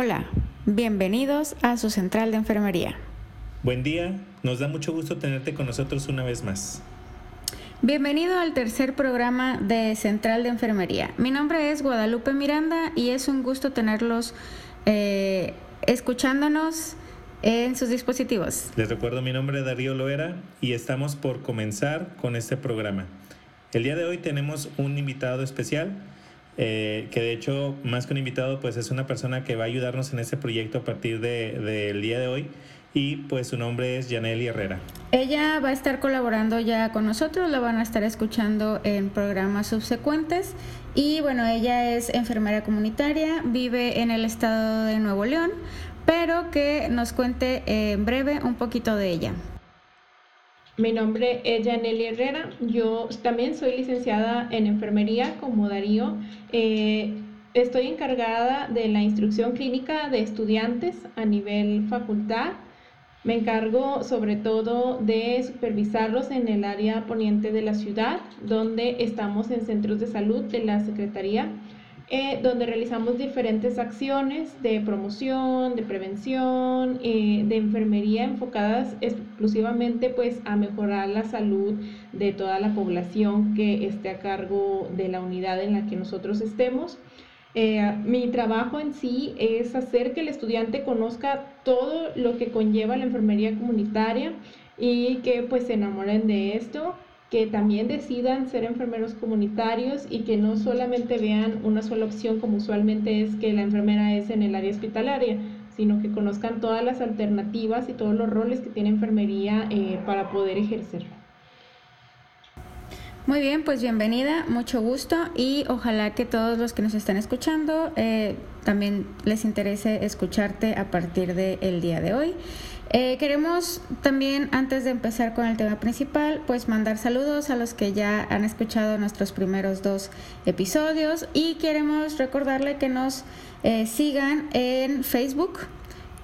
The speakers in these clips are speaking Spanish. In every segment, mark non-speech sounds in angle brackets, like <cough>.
Hola, bienvenidos a su central de enfermería. Buen día, nos da mucho gusto tenerte con nosotros una vez más. Bienvenido al tercer programa de Central de Enfermería. Mi nombre es Guadalupe Miranda y es un gusto tenerlos eh, escuchándonos en sus dispositivos. Les recuerdo mi nombre es Darío Loera y estamos por comenzar con este programa. El día de hoy tenemos un invitado especial eh, que de hecho, más que un invitado, pues es una persona que va a ayudarnos en este proyecto a partir del de, día de hoy. Y pues su nombre es Janely Herrera. Ella va a estar colaborando ya con nosotros, la van a estar escuchando en programas subsecuentes. Y bueno, ella es enfermera comunitaria, vive en el estado de Nuevo León, pero que nos cuente en breve un poquito de ella. Mi nombre es Janely Herrera. Yo también soy licenciada en enfermería como Darío. Eh, estoy encargada de la instrucción clínica de estudiantes a nivel facultad. Me encargo sobre todo de supervisarlos en el área poniente de la ciudad, donde estamos en centros de salud de la Secretaría eh, donde realizamos diferentes acciones de promoción, de prevención, eh, de enfermería enfocadas exclusivamente pues a mejorar la salud de toda la población que esté a cargo de la unidad en la que nosotros estemos. Eh, mi trabajo en sí es hacer que el estudiante conozca todo lo que conlleva la enfermería comunitaria y que pues se enamoren de esto que también decidan ser enfermeros comunitarios y que no solamente vean una sola opción como usualmente es que la enfermera es en el área hospitalaria, sino que conozcan todas las alternativas y todos los roles que tiene enfermería eh, para poder ejercer. Muy bien, pues bienvenida, mucho gusto y ojalá que todos los que nos están escuchando eh, también les interese escucharte a partir del día de hoy. Eh, queremos también, antes de empezar con el tema principal, pues mandar saludos a los que ya han escuchado nuestros primeros dos episodios y queremos recordarle que nos eh, sigan en Facebook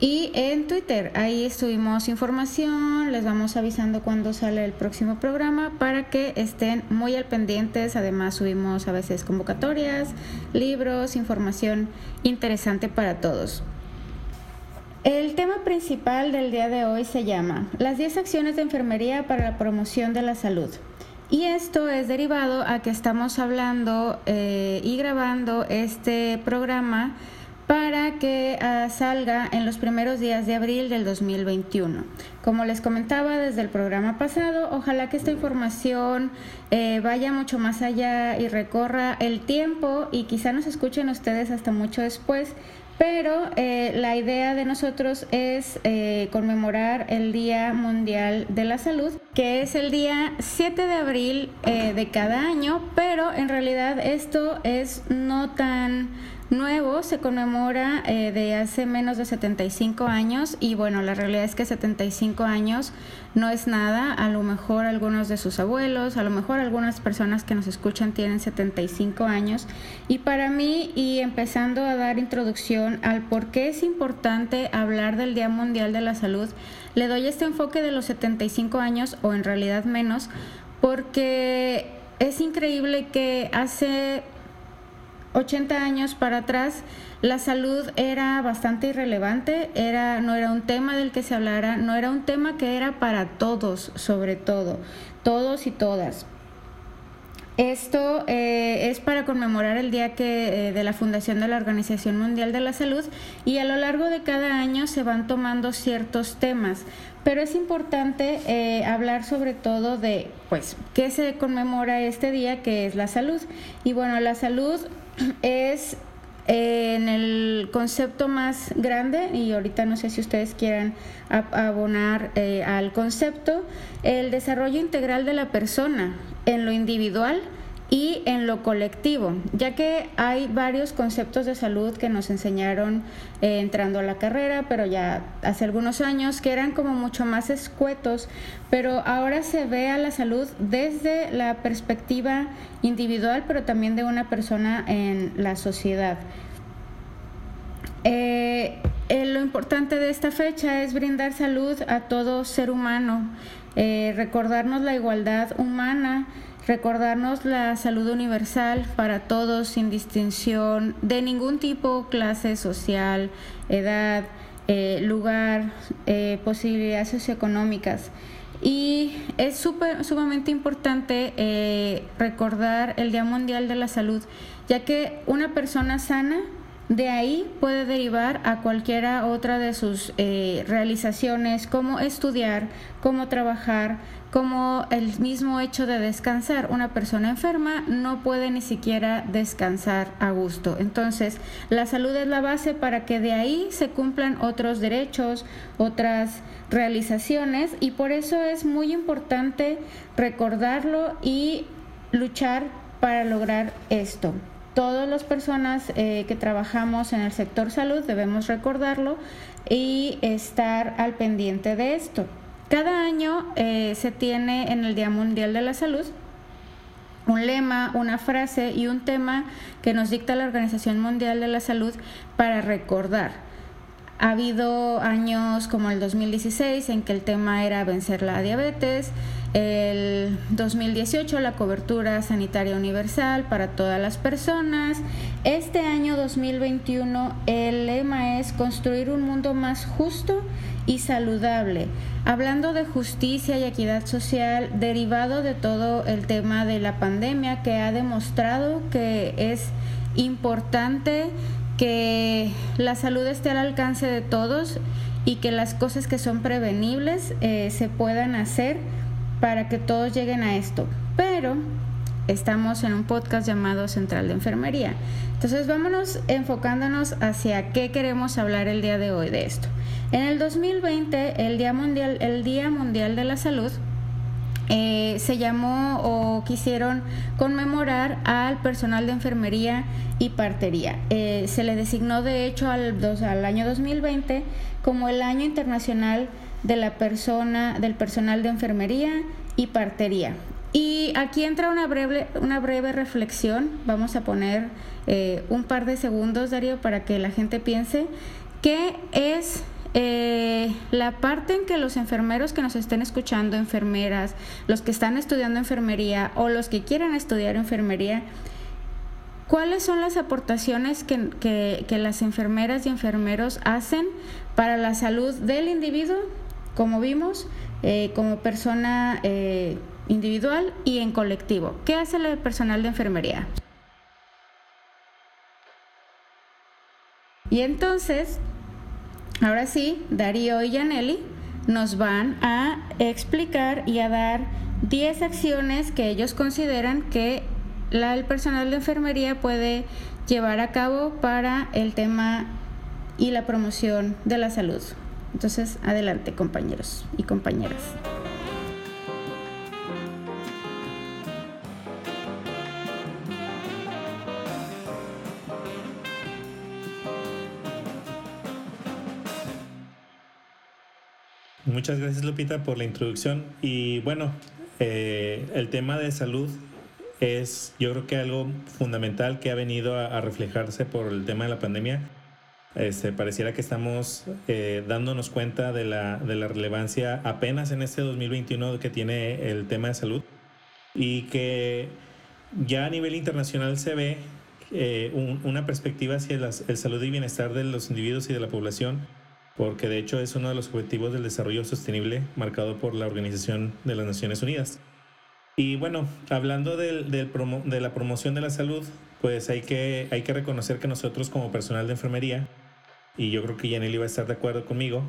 y en Twitter. Ahí subimos información, les vamos avisando cuando sale el próximo programa para que estén muy al pendientes. Además subimos a veces convocatorias, libros, información interesante para todos. El tema principal del día de hoy se llama Las 10 acciones de enfermería para la promoción de la salud. Y esto es derivado a que estamos hablando eh, y grabando este programa para que ah, salga en los primeros días de abril del 2021. Como les comentaba desde el programa pasado, ojalá que esta información eh, vaya mucho más allá y recorra el tiempo y quizá nos escuchen ustedes hasta mucho después pero eh, la idea de nosotros es eh, conmemorar el Día Mundial de la Salud, que es el día 7 de abril eh, de cada año, pero en realidad esto es no tan nuevo, se conmemora eh, de hace menos de 75 años y bueno, la realidad es que 75 años no es nada, a lo mejor algunos de sus abuelos, a lo mejor algunas personas que nos escuchan tienen 75 años. Y para mí y empezando a dar introducción al por qué es importante hablar del Día Mundial de la Salud, le doy este enfoque de los 75 años o en realidad menos porque es increíble que hace 80 años para atrás la salud era bastante irrelevante, era, no era un tema del que se hablara, no era un tema que era para todos, sobre todo, todos y todas. Esto eh, es para conmemorar el día que, eh, de la fundación de la Organización Mundial de la Salud y a lo largo de cada año se van tomando ciertos temas, pero es importante eh, hablar sobre todo de, pues, qué se conmemora este día, que es la salud. Y bueno, la salud es en el concepto más grande, y ahorita no sé si ustedes quieran abonar eh, al concepto, el desarrollo integral de la persona en lo individual y en lo colectivo, ya que hay varios conceptos de salud que nos enseñaron eh, entrando a la carrera, pero ya hace algunos años, que eran como mucho más escuetos, pero ahora se ve a la salud desde la perspectiva individual, pero también de una persona en la sociedad. Eh, eh, lo importante de esta fecha es brindar salud a todo ser humano, recordarnos la igualdad humana, recordarnos la salud universal para todos sin distinción de ningún tipo, clase social, edad, eh, lugar, eh, posibilidades socioeconómicas. Y es super, sumamente importante eh, recordar el Día Mundial de la Salud, ya que una persona sana de ahí puede derivar a cualquiera otra de sus realizaciones, como estudiar, cómo trabajar, como el mismo hecho de descansar. Una persona enferma no puede ni siquiera descansar a gusto. Entonces, la salud es la base para que de ahí se cumplan otros derechos, otras realizaciones y por eso es muy importante recordarlo y luchar para lograr esto. Todas las personas eh, que trabajamos en el sector salud debemos recordarlo y estar al pendiente de esto. Cada año eh, se tiene en el Día Mundial de la Salud un lema, una frase y un tema que nos dicta la Organización Mundial de la Salud para recordar. Ha habido años como el 2016 en que el tema era vencer la diabetes, el 2018 la cobertura sanitaria universal para todas las personas. Este año 2021 el lema es construir un mundo más justo y saludable. Hablando de justicia y equidad social, derivado de todo el tema de la pandemia que ha demostrado que es importante que la salud esté al alcance de todos y que las cosas que son prevenibles eh, se puedan hacer para que todos lleguen a esto. Pero estamos en un podcast llamado Central de Enfermería. Entonces vámonos enfocándonos hacia qué queremos hablar el día de hoy de esto. En el 2020, el Día Mundial, el Día Mundial de la Salud eh, se llamó o quisieron conmemorar al personal de enfermería y partería. Eh, se le designó de hecho al, al año 2020 como el año internacional de la persona, del personal de enfermería y partería. Y aquí entra una breve, una breve reflexión. Vamos a poner eh, un par de segundos, Darío, para que la gente piense qué es eh, la parte en que los enfermeros que nos estén escuchando, enfermeras, los que están estudiando enfermería o los que quieran estudiar enfermería, ¿cuáles son las aportaciones que, las enfermeras y enfermeros hacen para la salud del individuo, como vimos, eh, como persona eh, individual y en colectivo? ¿Qué hace el personal de enfermería? Y entonces Ahora sí, Darío y Yaneli nos van a explicar y a dar 10 acciones que ellos consideran que el personal de enfermería puede llevar a cabo para el tema y la promoción de la salud. Entonces, adelante compañeros y compañeras. Muchas gracias Lupita por la introducción. Y bueno, eh, el tema de salud es yo creo que algo fundamental que ha venido a, reflejarse por el tema de la pandemia. Este, pareciera que estamos eh, dándonos cuenta de la, relevancia apenas en este 2021 que tiene el tema de salud y que ya a nivel internacional se ve eh, una perspectiva hacia el salud y bienestar de los individuos y de la población porque de hecho es uno de los objetivos del desarrollo sostenible marcado por la Organización de las Naciones Unidas. Y bueno, hablando de la promoción de la salud, pues hay que, hay que reconocer que nosotros como personal de enfermería, y yo creo que Yaneli va a estar de acuerdo conmigo,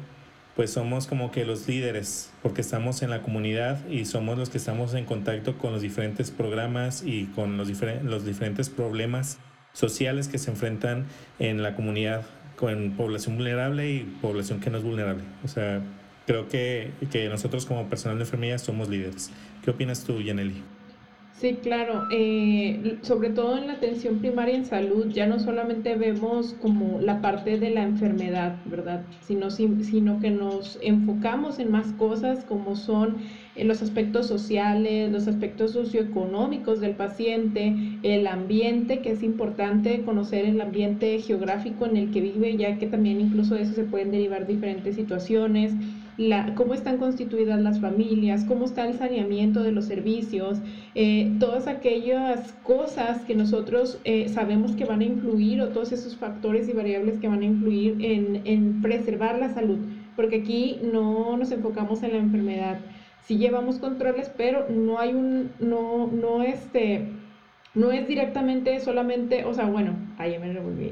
pues somos como que los líderes, porque estamos en la comunidad y somos los que estamos en contacto con los diferentes programas y con los, los diferentes problemas sociales que se enfrentan en la comunidad con población vulnerable y población que no es vulnerable. O sea, creo que, que nosotros como personal de enfermería somos líderes. ¿Qué opinas tú, Yaneli? Sí, claro. Eh, sobre todo en la atención primaria en salud, ya no solamente vemos como la parte de la enfermedad, ¿verdad? Sino, sino que nos enfocamos en más cosas como son eh, los aspectos sociales, los aspectos socioeconómicos del paciente, el ambiente, que es importante conocer el ambiente geográfico en el que vive, ya que también incluso de eso se pueden derivar diferentes situaciones la, cómo están constituidas las familias, cómo está el saneamiento de los servicios, eh, todas aquellas cosas que nosotros eh, sabemos que van a influir o todos esos factores y variables que van a influir en, en preservar la salud, porque aquí no nos enfocamos en la enfermedad. Sí llevamos controles, pero no hay un, no, no este, no es directamente solamente, o sea, bueno, ahí me revolví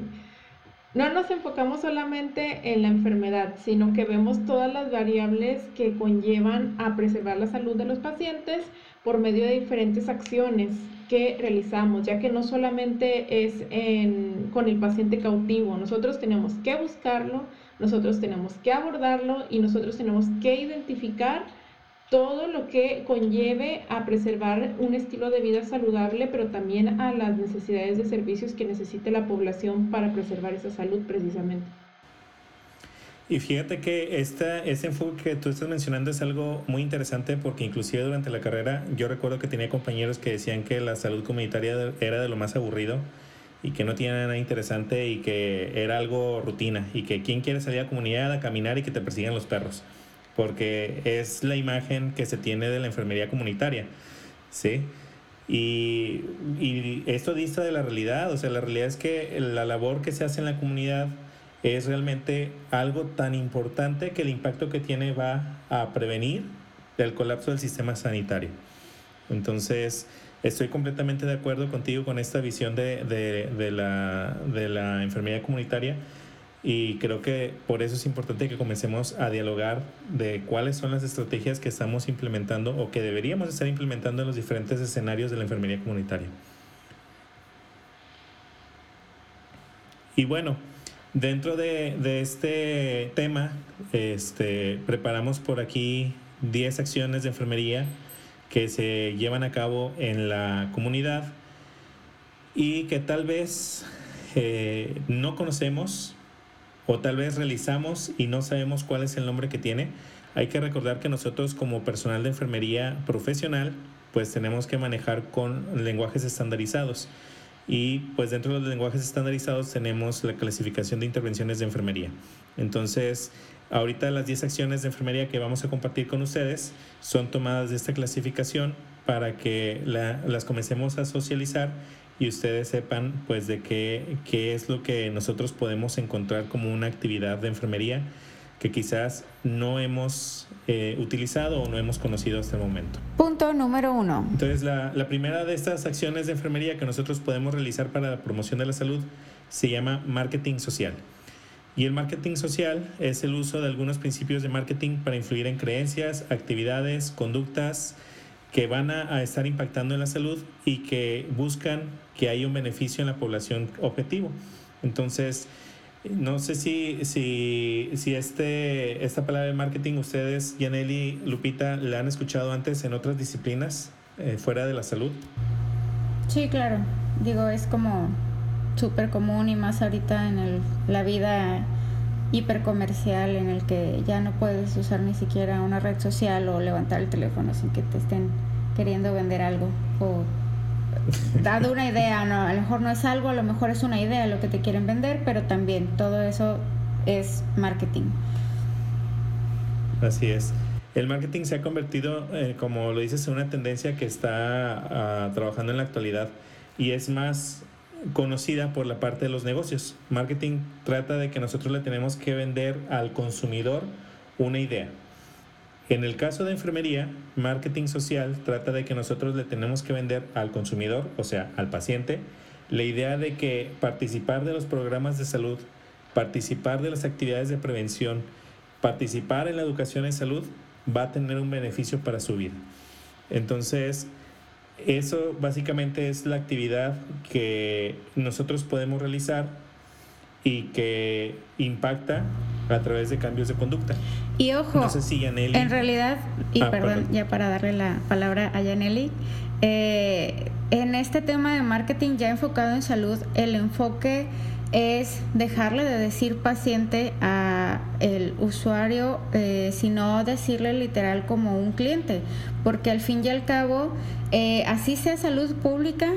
no nos enfocamos solamente en la enfermedad, sino que vemos todas las variables que conllevan a preservar la salud de los pacientes por medio de diferentes acciones que realizamos, ya que no solamente es con el paciente cautivo, nosotros tenemos que buscarlo, nosotros tenemos que abordarlo y nosotros tenemos que identificar todo lo que conlleve a preservar un estilo de vida saludable, pero también a las necesidades de servicios que necesite la población para preservar esa salud precisamente. Y fíjate que esta, ese enfoque que tú estás mencionando es algo muy interesante porque inclusive durante la carrera yo recuerdo que tenía compañeros que decían que la salud comunitaria era de lo más aburrido y que no tenía nada interesante y que era algo rutina y que quién quiere salir a la comunidad a caminar y que te persigan los perros porque es la imagen que se tiene de la enfermería comunitaria, ¿sí? Y, y, esto dista de la realidad, o sea, la realidad es que la labor que se hace en la comunidad es realmente algo tan importante que el impacto que tiene va a prevenir el colapso del sistema sanitario. Entonces, estoy completamente de acuerdo contigo con esta visión de, de, de, la, de la enfermería comunitaria y creo que por eso es importante que comencemos a dialogar de cuáles son las estrategias que estamos implementando o que deberíamos estar implementando en los diferentes escenarios de la enfermería comunitaria. Y bueno, dentro de, de este tema, este, preparamos por aquí 10 acciones de enfermería que se llevan a cabo en la comunidad y que tal vez eh, no conocemos o tal vez realizamos y no sabemos cuál es el nombre que tiene, hay que recordar que nosotros como personal de enfermería profesional, pues tenemos que manejar con lenguajes estandarizados. Y pues dentro de los lenguajes estandarizados tenemos la clasificación de intervenciones de enfermería. Entonces, ahorita las 10 acciones de enfermería que vamos a compartir con ustedes son tomadas de esta clasificación para que las comencemos a socializar y ustedes sepan pues de qué, qué es lo que nosotros podemos encontrar como una actividad de enfermería que quizás no hemos eh, utilizado o no hemos conocido hasta el momento. Punto número uno. Entonces, la, la, primera de estas acciones de enfermería que nosotros podemos realizar para la promoción de la salud se llama marketing social. Y el marketing social es el uso de algunos principios de marketing para influir en creencias, actividades, conductas, que van a, estar impactando en la salud y que buscan que haya un beneficio en la población objetivo. Entonces, no sé si, si, si este, esta palabra de marketing ustedes, Yaneli, Lupita, la han escuchado antes en otras disciplinas eh, fuera de la salud. Sí, claro. Digo, es como súper común y más ahorita en el, la vida hipercomercial en el que ya no puedes usar ni siquiera una red social o levantar el teléfono sin que te estén queriendo vender algo o dado una idea, no, a lo mejor no es algo, a lo mejor es una idea lo que te quieren vender, pero también todo eso es marketing. Así es. El marketing se ha convertido, eh, como lo dices, en una tendencia que está ah, trabajando en la actualidad y es más conocida por la parte de los negocios. Marketing trata de que nosotros le tenemos que vender al consumidor una idea. En el caso de enfermería, marketing social trata de que nosotros le tenemos que vender al consumidor, o sea, al paciente, la idea de que participar de los programas de salud, participar de las actividades de prevención, participar en la educación en salud va a tener un beneficio para su vida. Entonces, eso básicamente es la actividad que nosotros podemos realizar y que impacta a través de cambios de conducta. Y ojo, en realidad, y ah, perdón, ya para darle la palabra a Yaneli, eh, en este tema de marketing ya enfocado en salud, el enfoque es dejarle de decir paciente a el usuario, eh, sino decirle literal como un cliente, porque al fin y al cabo, eh, así sea salud pública,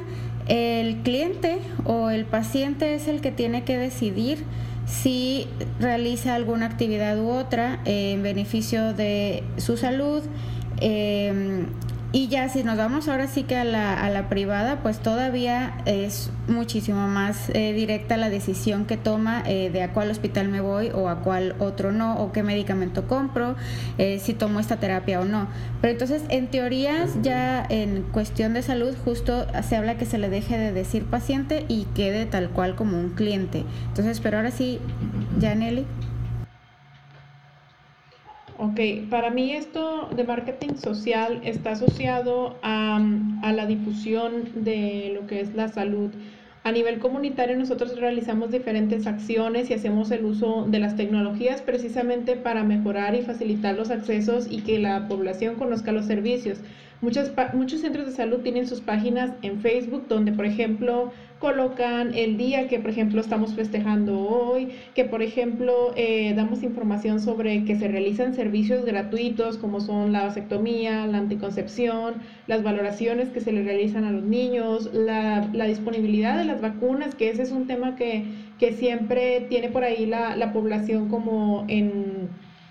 el cliente o el paciente es el que tiene que decidir si realiza alguna actividad u otra en beneficio de su salud. Eh, y ya si nos vamos ahora sí que a la, a la privada, pues todavía es muchísimo más eh, directa la decisión que toma eh, de a cuál hospital me voy o a cuál otro no, o qué medicamento compro, eh, si tomo esta terapia o no. Pero entonces, en teorías, ya en cuestión de salud, justo se habla que se le deje de decir paciente y quede tal cual como un cliente. Entonces, pero ahora sí, ya Nelly. Ok, para mí esto de marketing social está asociado a, a, la difusión de lo que es la salud. A nivel comunitario nosotros realizamos diferentes acciones y hacemos el uso de las tecnologías precisamente para mejorar y facilitar los accesos y que la población conozca los servicios. Muchos, muchos centros de salud tienen sus páginas en Facebook donde, por ejemplo, colocan el día que, por ejemplo, estamos festejando hoy, que, por ejemplo, eh, damos información sobre que se realizan servicios gratuitos como son la vasectomía, la anticoncepción, las valoraciones que se le realizan a los niños, la, la disponibilidad de las vacunas, que ese es un tema que, que siempre tiene por ahí la, la población como en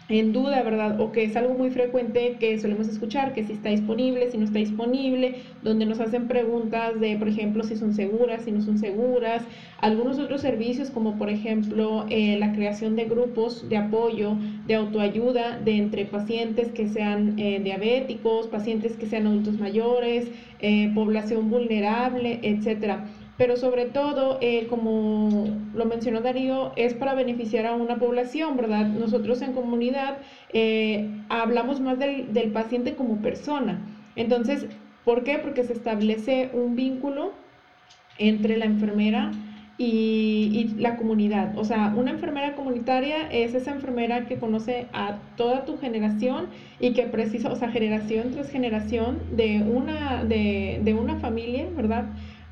en duda, ¿verdad? O que es algo muy frecuente que solemos escuchar, que si está disponible, si no está disponible, donde nos hacen preguntas de, por ejemplo, si son seguras, si no son seguras, algunos otros servicios como, por ejemplo, eh, la creación de grupos de apoyo, de autoayuda de entre pacientes que sean eh, diabéticos, pacientes que sean adultos mayores, eh, población vulnerable, etcétera pero sobre todo, eh, como lo mencionó Darío, es para beneficiar a una población, ¿verdad? Nosotros en comunidad eh, hablamos más del, del, paciente como persona. Entonces, ¿por qué? Porque se establece un vínculo entre la enfermera y, y, la comunidad. O sea, una enfermera comunitaria es esa enfermera que conoce a toda tu generación y que precisa, o sea, generación tras generación de una, de, de una familia, ¿verdad?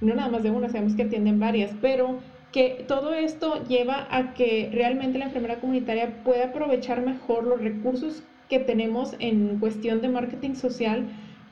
No nada más de una, sabemos que atienden varias, pero que todo esto lleva a que realmente la enfermera comunitaria pueda aprovechar mejor los recursos que tenemos en cuestión de marketing social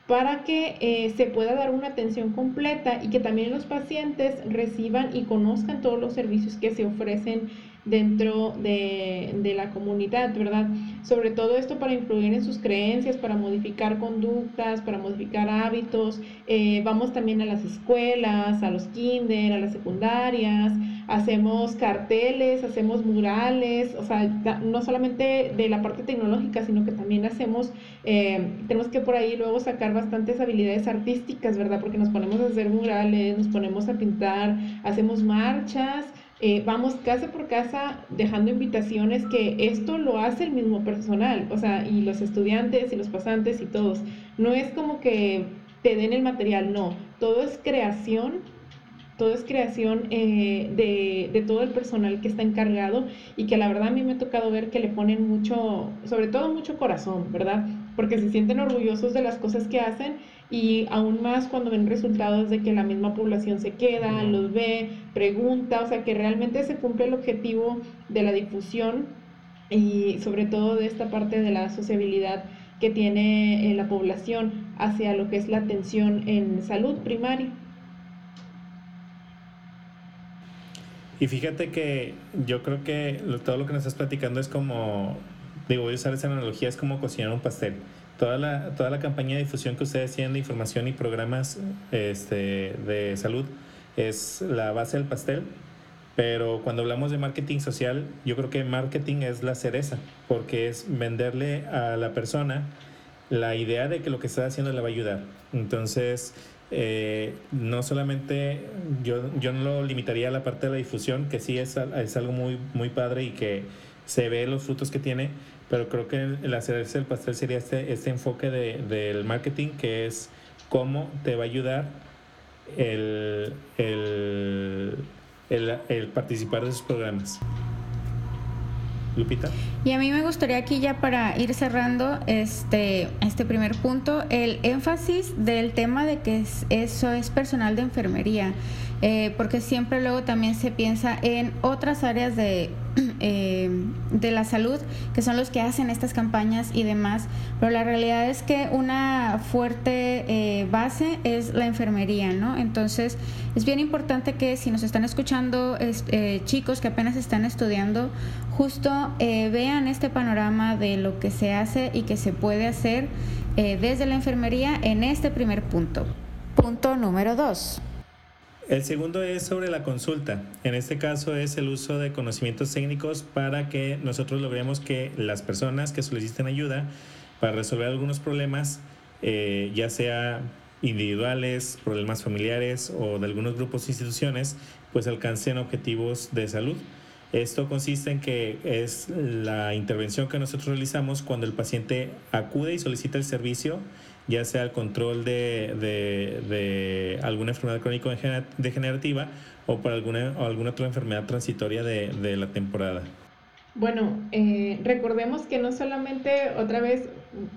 para que eh, se pueda dar una atención completa y que también los pacientes reciban y conozcan todos los servicios que se ofrecen dentro de, de, la comunidad, ¿verdad? Sobre todo esto para influir en sus creencias, para modificar conductas, para modificar hábitos. Eh, vamos también a las escuelas, a los kinder, a las secundarias, hacemos carteles, hacemos murales, o sea, no solamente de la parte tecnológica, sino que también hacemos, eh, tenemos que por ahí luego sacar bastantes habilidades artísticas, ¿verdad? Porque nos ponemos a hacer murales, nos ponemos a pintar, hacemos marchas. Eh, vamos casa por casa dejando invitaciones que esto lo hace el mismo personal, o sea, y los estudiantes y los pasantes y todos. No es como que te den el material, no, todo es creación, todo es creación eh, de, de, todo el personal que está encargado y que la verdad a mí me ha tocado ver que le ponen mucho, sobre todo mucho corazón, ¿verdad? Porque se sienten orgullosos de las cosas que hacen y aún más cuando ven resultados de que la misma población se queda, los ve, pregunta, o sea que realmente se cumple el objetivo de la difusión y sobre todo de esta parte de la sociabilidad que tiene eh, la población hacia lo que es la atención en salud primaria. Y fíjate que yo creo que todo lo que nos estás platicando es como, digo, voy a usar esa analogía, es como cocinar un pastel toda la, toda la campaña de difusión que ustedes tienen de información y programas este, de salud es la base del pastel, pero cuando hablamos de marketing social, yo creo que marketing es la cereza, porque es venderle a la persona la idea de que lo que está haciendo le va a ayudar. Entonces, eh, no solamente yo, yo no lo limitaría a la parte de la difusión, que sí es, es algo muy, muy padre y que se ve los frutos que tiene, pero creo que el hacerse el pastel sería este, este enfoque de, del marketing que es cómo te va a ayudar el, el, el, participar de esos programas. Lupita. Y a mí me gustaría aquí ya para ir cerrando este, este primer punto, el énfasis del tema de que eso es personal de enfermería, eh, porque siempre luego también se piensa en otras áreas de, <clears throat> eh, de la salud, que son los que hacen estas campañas y demás, pero la realidad es que una fuerte eh, base es la enfermería, ¿no? Entonces es bien importante que si nos están escuchando eh, chicos que apenas están estudiando, justo vean este panorama de lo que se hace y que se puede hacer desde la enfermería en este primer punto. Punto número dos. El segundo es sobre la consulta. En este caso es el uso de conocimientos técnicos para que nosotros logremos que las personas que soliciten ayuda para resolver algunos problemas, eh, ya sea individuales, problemas familiares o de algunos grupos e instituciones, pues alcancen objetivos de salud. Esto consiste en que es la intervención que nosotros realizamos cuando el paciente acude y solicita el servicio ya sea el control de, de, alguna enfermedad crónico degenerativa o por alguna, o alguna otra enfermedad transitoria de, la temporada. Bueno, eh, recordemos que no solamente, otra vez,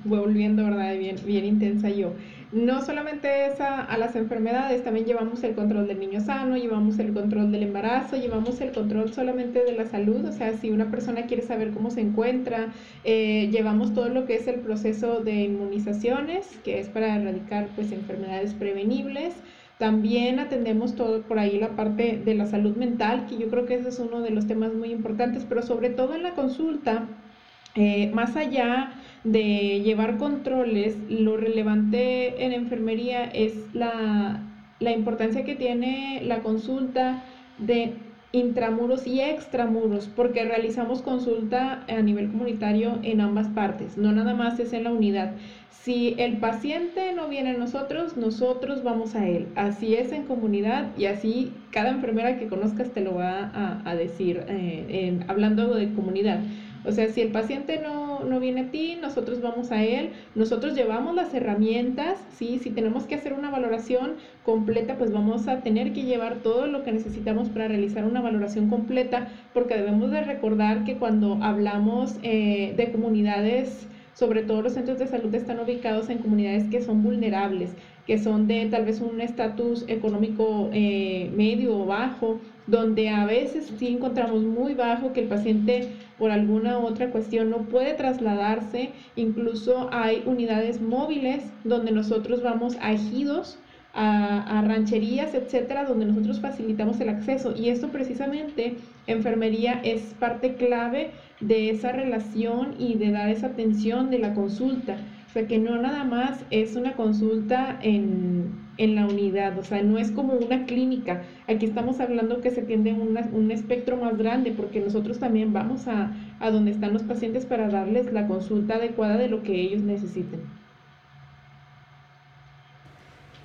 volviendo, ¿verdad? Bien, bien intensa yo, no solamente es a, las enfermedades, también llevamos el control del niño sano, llevamos el control del embarazo, llevamos el control solamente de la salud, o sea, si una persona quiere saber cómo se encuentra, eh, llevamos todo lo que es el proceso de inmunizaciones, que es para erradicar pues enfermedades prevenibles. También atendemos todo por ahí la parte de la salud mental, que yo creo que ese es uno de los temas muy importantes, pero sobre todo en la consulta, eh, más allá de llevar controles, lo relevante en enfermería es la, importancia que tiene la consulta de intramuros y extramuros, porque realizamos consulta a nivel comunitario en ambas partes, no nada más es en la unidad. Si el paciente no viene a nosotros, nosotros vamos a él. Así es en comunidad y así cada enfermera que conozcas te lo va a, decir, eh, hablando de comunidad. O sea, si el paciente no, no, viene a ti, nosotros vamos a él, nosotros llevamos las herramientas, ¿sí? Si tenemos que hacer una valoración completa, pues vamos a tener que llevar todo lo que necesitamos para realizar una valoración completa, porque debemos de recordar que cuando hablamos eh, de comunidades, sobre todo los centros de salud están ubicados en comunidades que son vulnerables, que son de tal vez un estatus económico eh, medio o bajo, donde a veces sí encontramos muy bajo que el paciente por alguna otra cuestión no puede trasladarse, incluso hay unidades móviles donde nosotros vamos a ejidos, a, a, rancherías, etcétera, donde nosotros facilitamos el acceso. Y esto precisamente, enfermería es parte clave de esa relación y de dar esa atención de la consulta sea, que no nada más es una consulta en, la unidad, o sea, no es como una clínica. Aquí estamos hablando que se tiende un espectro más grande, porque nosotros también vamos a, a donde están los pacientes para darles la consulta adecuada de lo que ellos necesiten.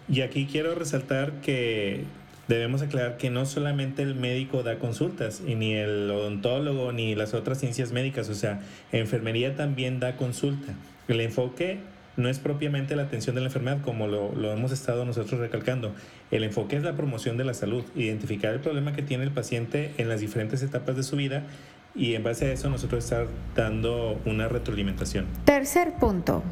Y aquí quiero resaltar que debemos aclarar que no solamente el médico da consultas, y ni el odontólogo, ni las otras ciencias médicas, o sea, enfermería también da consulta. El enfoque no es propiamente la atención de la enfermedad, como lo, hemos estado nosotros recalcando. El enfoque es la promoción de la salud, identificar el problema que tiene el paciente en las diferentes etapas de su vida y en base a eso nosotros estar dando una retroalimentación. Tercer punto.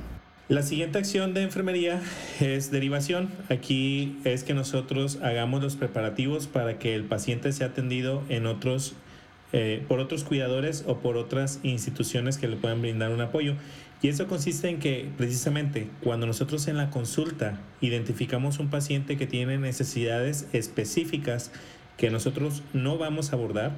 La siguiente acción de enfermería es derivación. Aquí es que nosotros hagamos los preparativos para que el paciente sea atendido en otros, eh, por otros cuidadores o por otras instituciones que le puedan brindar un apoyo. Y eso consiste en que precisamente cuando nosotros en la consulta identificamos un paciente que tiene necesidades específicas que nosotros no vamos a abordar,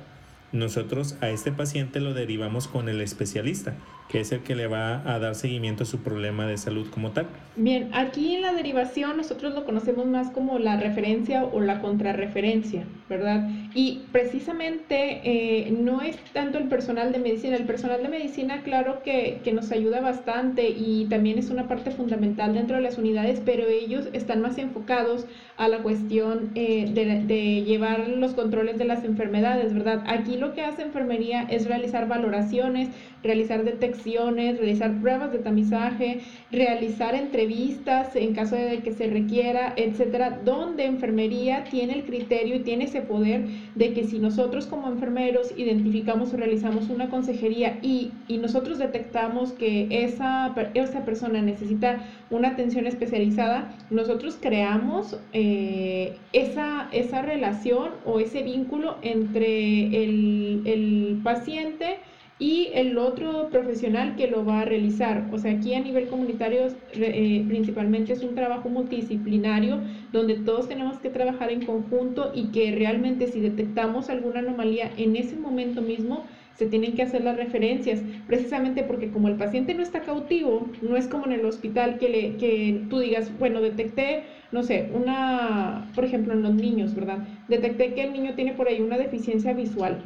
nosotros a este paciente lo derivamos con el especialista, que es el que le va a dar seguimiento a su problema de salud como tal. Bien, aquí en la derivación nosotros lo conocemos más como la referencia o la contrarreferencia, ¿verdad? Y precisamente eh, no es tanto el personal de medicina, el personal de medicina claro que, que, nos ayuda bastante y también es una parte fundamental dentro de las unidades, pero ellos están más enfocados a la cuestión eh, de, de llevar los controles de las enfermedades, ¿verdad? Aquí lo que hace enfermería es realizar valoraciones, realizar detecciones, realizar pruebas de tamizaje, realizar entrevistas en caso de que se requiera, etcétera, donde enfermería tiene el criterio y tiene ese poder de que si nosotros como enfermeros identificamos o realizamos una consejería y, nosotros detectamos que esa, esa persona necesita una atención especializada, nosotros creamos eh, esa, esa relación o ese vínculo entre el, el paciente y el otro profesional que lo va a realizar. O sea, aquí a nivel comunitario eh, principalmente es un trabajo multidisciplinario donde todos tenemos que trabajar en conjunto y que realmente si detectamos alguna anomalía en ese momento mismo, se tienen que hacer las referencias, precisamente porque como el paciente no está cautivo, no es como en el hospital que, le, que tú digas, bueno, detecté, no sé, una, por ejemplo, en los niños, ¿verdad? Detecté que el niño tiene por ahí una deficiencia visual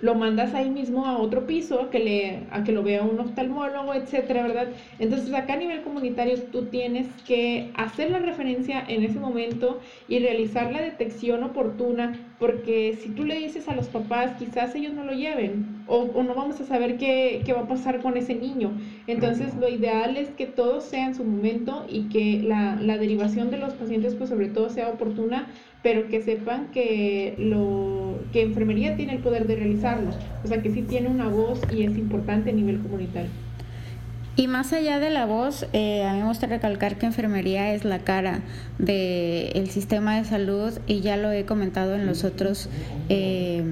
lo mandas ahí mismo a otro piso a que, le, a que lo vea un oftalmólogo, etcétera, ¿verdad? Entonces, acá a nivel comunitario tú tienes que hacer la referencia en ese momento y realizar la detección oportuna, porque si tú le dices a los papás, quizás ellos no lo lleven o, no vamos a saber qué, qué, va a pasar con ese niño. Entonces, lo ideal es que todo sea en su momento y que la, la derivación de los pacientes, pues sobre todo, sea oportuna pero que sepan que, lo, que enfermería tiene el poder de realizarlo, o sea que sí tiene una voz y es importante a nivel comunitario. Y más allá de la voz, eh, a mí me gusta recalcar que enfermería es la cara del sistema de salud y ya lo he comentado en los otros eh,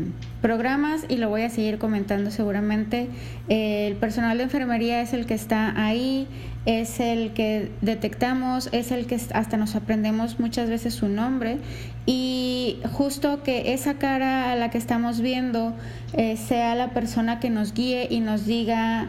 programas y lo voy a seguir comentando seguramente. Eh, el personal de enfermería es el que está ahí, es el que detectamos, es el que hasta nos aprendemos muchas veces su nombre y justo que esa cara a la que estamos viendo sea la persona que nos guíe y nos diga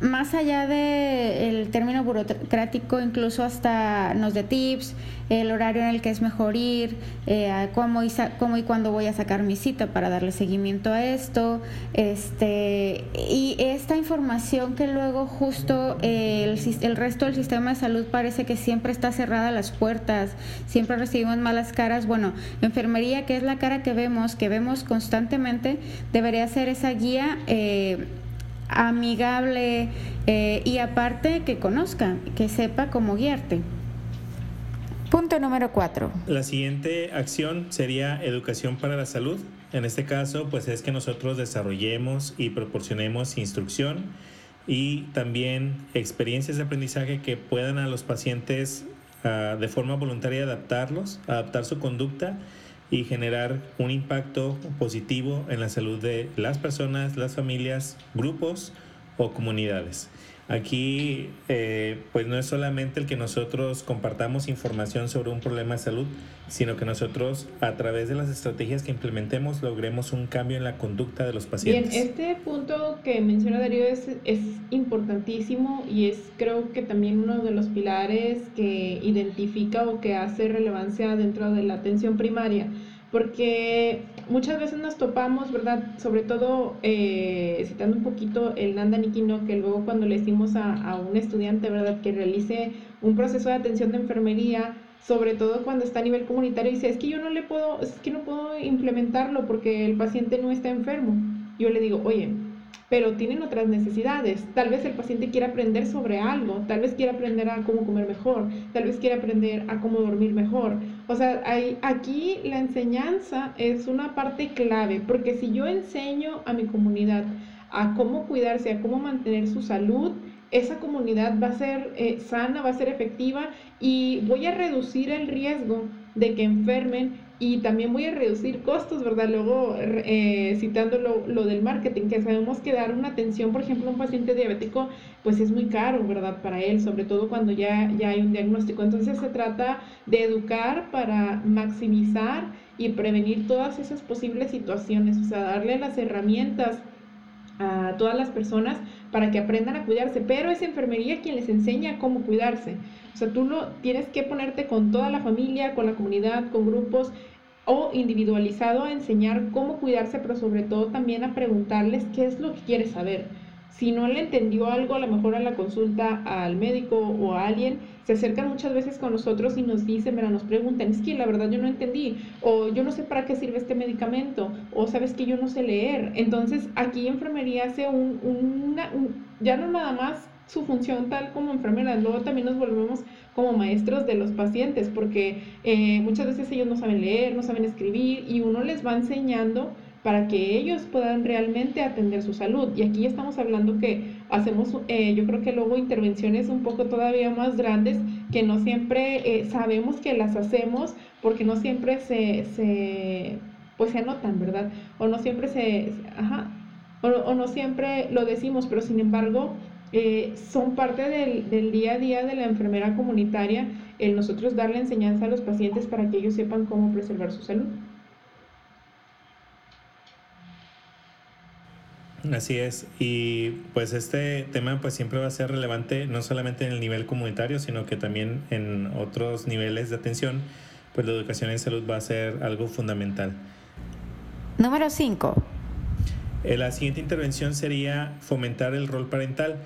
más allá del término burocrático, incluso hasta nos de tips, el horario en el que es mejor ir, eh, cómo, y cómo y cuándo voy a sacar mi cita para darle seguimiento a esto, este, y esta información que luego justo el, el resto del sistema de salud parece que siempre está cerrada las puertas, siempre recibimos malas caras, bueno, enfermería, que es la cara que vemos, que vemos constantemente, debería ser esa guía. Eh, amigable eh, y aparte que conozca, que sepa cómo guiarte. Punto número cuatro. La siguiente acción sería educación para la salud. En este caso, pues es que nosotros desarrollemos y proporcionemos instrucción y también experiencias de aprendizaje que puedan a los pacientes ah, de forma voluntaria adaptarlos, adaptar su conducta y generar un impacto positivo en la salud de las personas, las familias, grupos o comunidades. Aquí, eh, pues no es solamente el que nosotros compartamos información sobre un problema de salud, sino que nosotros a través de las estrategias que implementemos logremos un cambio en la conducta de los pacientes. Bien, este punto que menciona Darío es, es importantísimo y es creo que también uno de los pilares que identifica o que hace relevancia dentro de la atención primaria porque muchas veces nos topamos, ¿verdad? Sobre todo eh, citando un poquito el Nanda Nikino, que luego cuando le decimos a, a, un estudiante, ¿verdad?, que realice un proceso de atención de enfermería, sobre todo cuando está a nivel comunitario, dice, es que yo no le puedo, es que no puedo implementarlo porque el paciente no está enfermo. Yo le digo, oye, pero tienen otras necesidades. Tal vez el paciente quiera aprender sobre algo, tal vez quiera aprender a cómo comer mejor, tal vez quiera aprender a cómo dormir mejor. O sea, aquí la enseñanza es una parte clave, porque si yo enseño a mi comunidad a cómo cuidarse, a cómo mantener su salud, esa comunidad va a ser eh, sana, va a ser efectiva y voy a reducir el riesgo de que enfermen y también voy a reducir costos, ¿verdad? Luego, eh, citando lo, del marketing, que sabemos que dar una atención, por ejemplo, a un paciente diabético, pues es muy caro, ¿verdad? Para él, sobre todo cuando ya, ya hay un diagnóstico. Entonces se trata de educar para maximizar y prevenir todas esas posibles situaciones, o sea, darle las herramientas a todas las personas para que aprendan a cuidarse, pero es enfermería quien les enseña cómo cuidarse. O sea, tú lo tienes que ponerte con toda la familia, con la comunidad, con grupos o individualizado a enseñar cómo cuidarse, pero sobre todo también a preguntarles qué es lo que quieres saber si no le entendió algo, a lo mejor a la consulta al médico o a alguien, se acercan muchas veces con nosotros y nos dicen, mira, nos preguntan, es que la verdad yo no entendí, o yo no sé para qué sirve este medicamento, o sabes que yo no sé leer. Entonces, aquí enfermería hace un, una, ya no nada más su función tal como enfermera, luego también nos volvemos como maestros de los pacientes, porque eh, muchas veces ellos no saben leer, no saben escribir, y uno les va enseñando para que ellos puedan realmente atender su salud. Y aquí estamos hablando que hacemos, eh, yo creo que luego intervenciones un poco todavía más grandes que no siempre eh, sabemos que las hacemos porque no siempre se, se, pues se anotan, ¿verdad? O no siempre se, o, no siempre lo decimos, pero sin embargo eh, son parte del, del, día a día de la enfermera comunitaria el nosotros darle enseñanza a los pacientes para que ellos sepan cómo preservar su salud. Así es, y pues este tema pues siempre va a ser relevante no solamente en el nivel comunitario, sino que también en otros niveles de atención, pues la educación en salud va a ser algo fundamental. Número 5. Eh, la siguiente intervención sería fomentar el rol parental.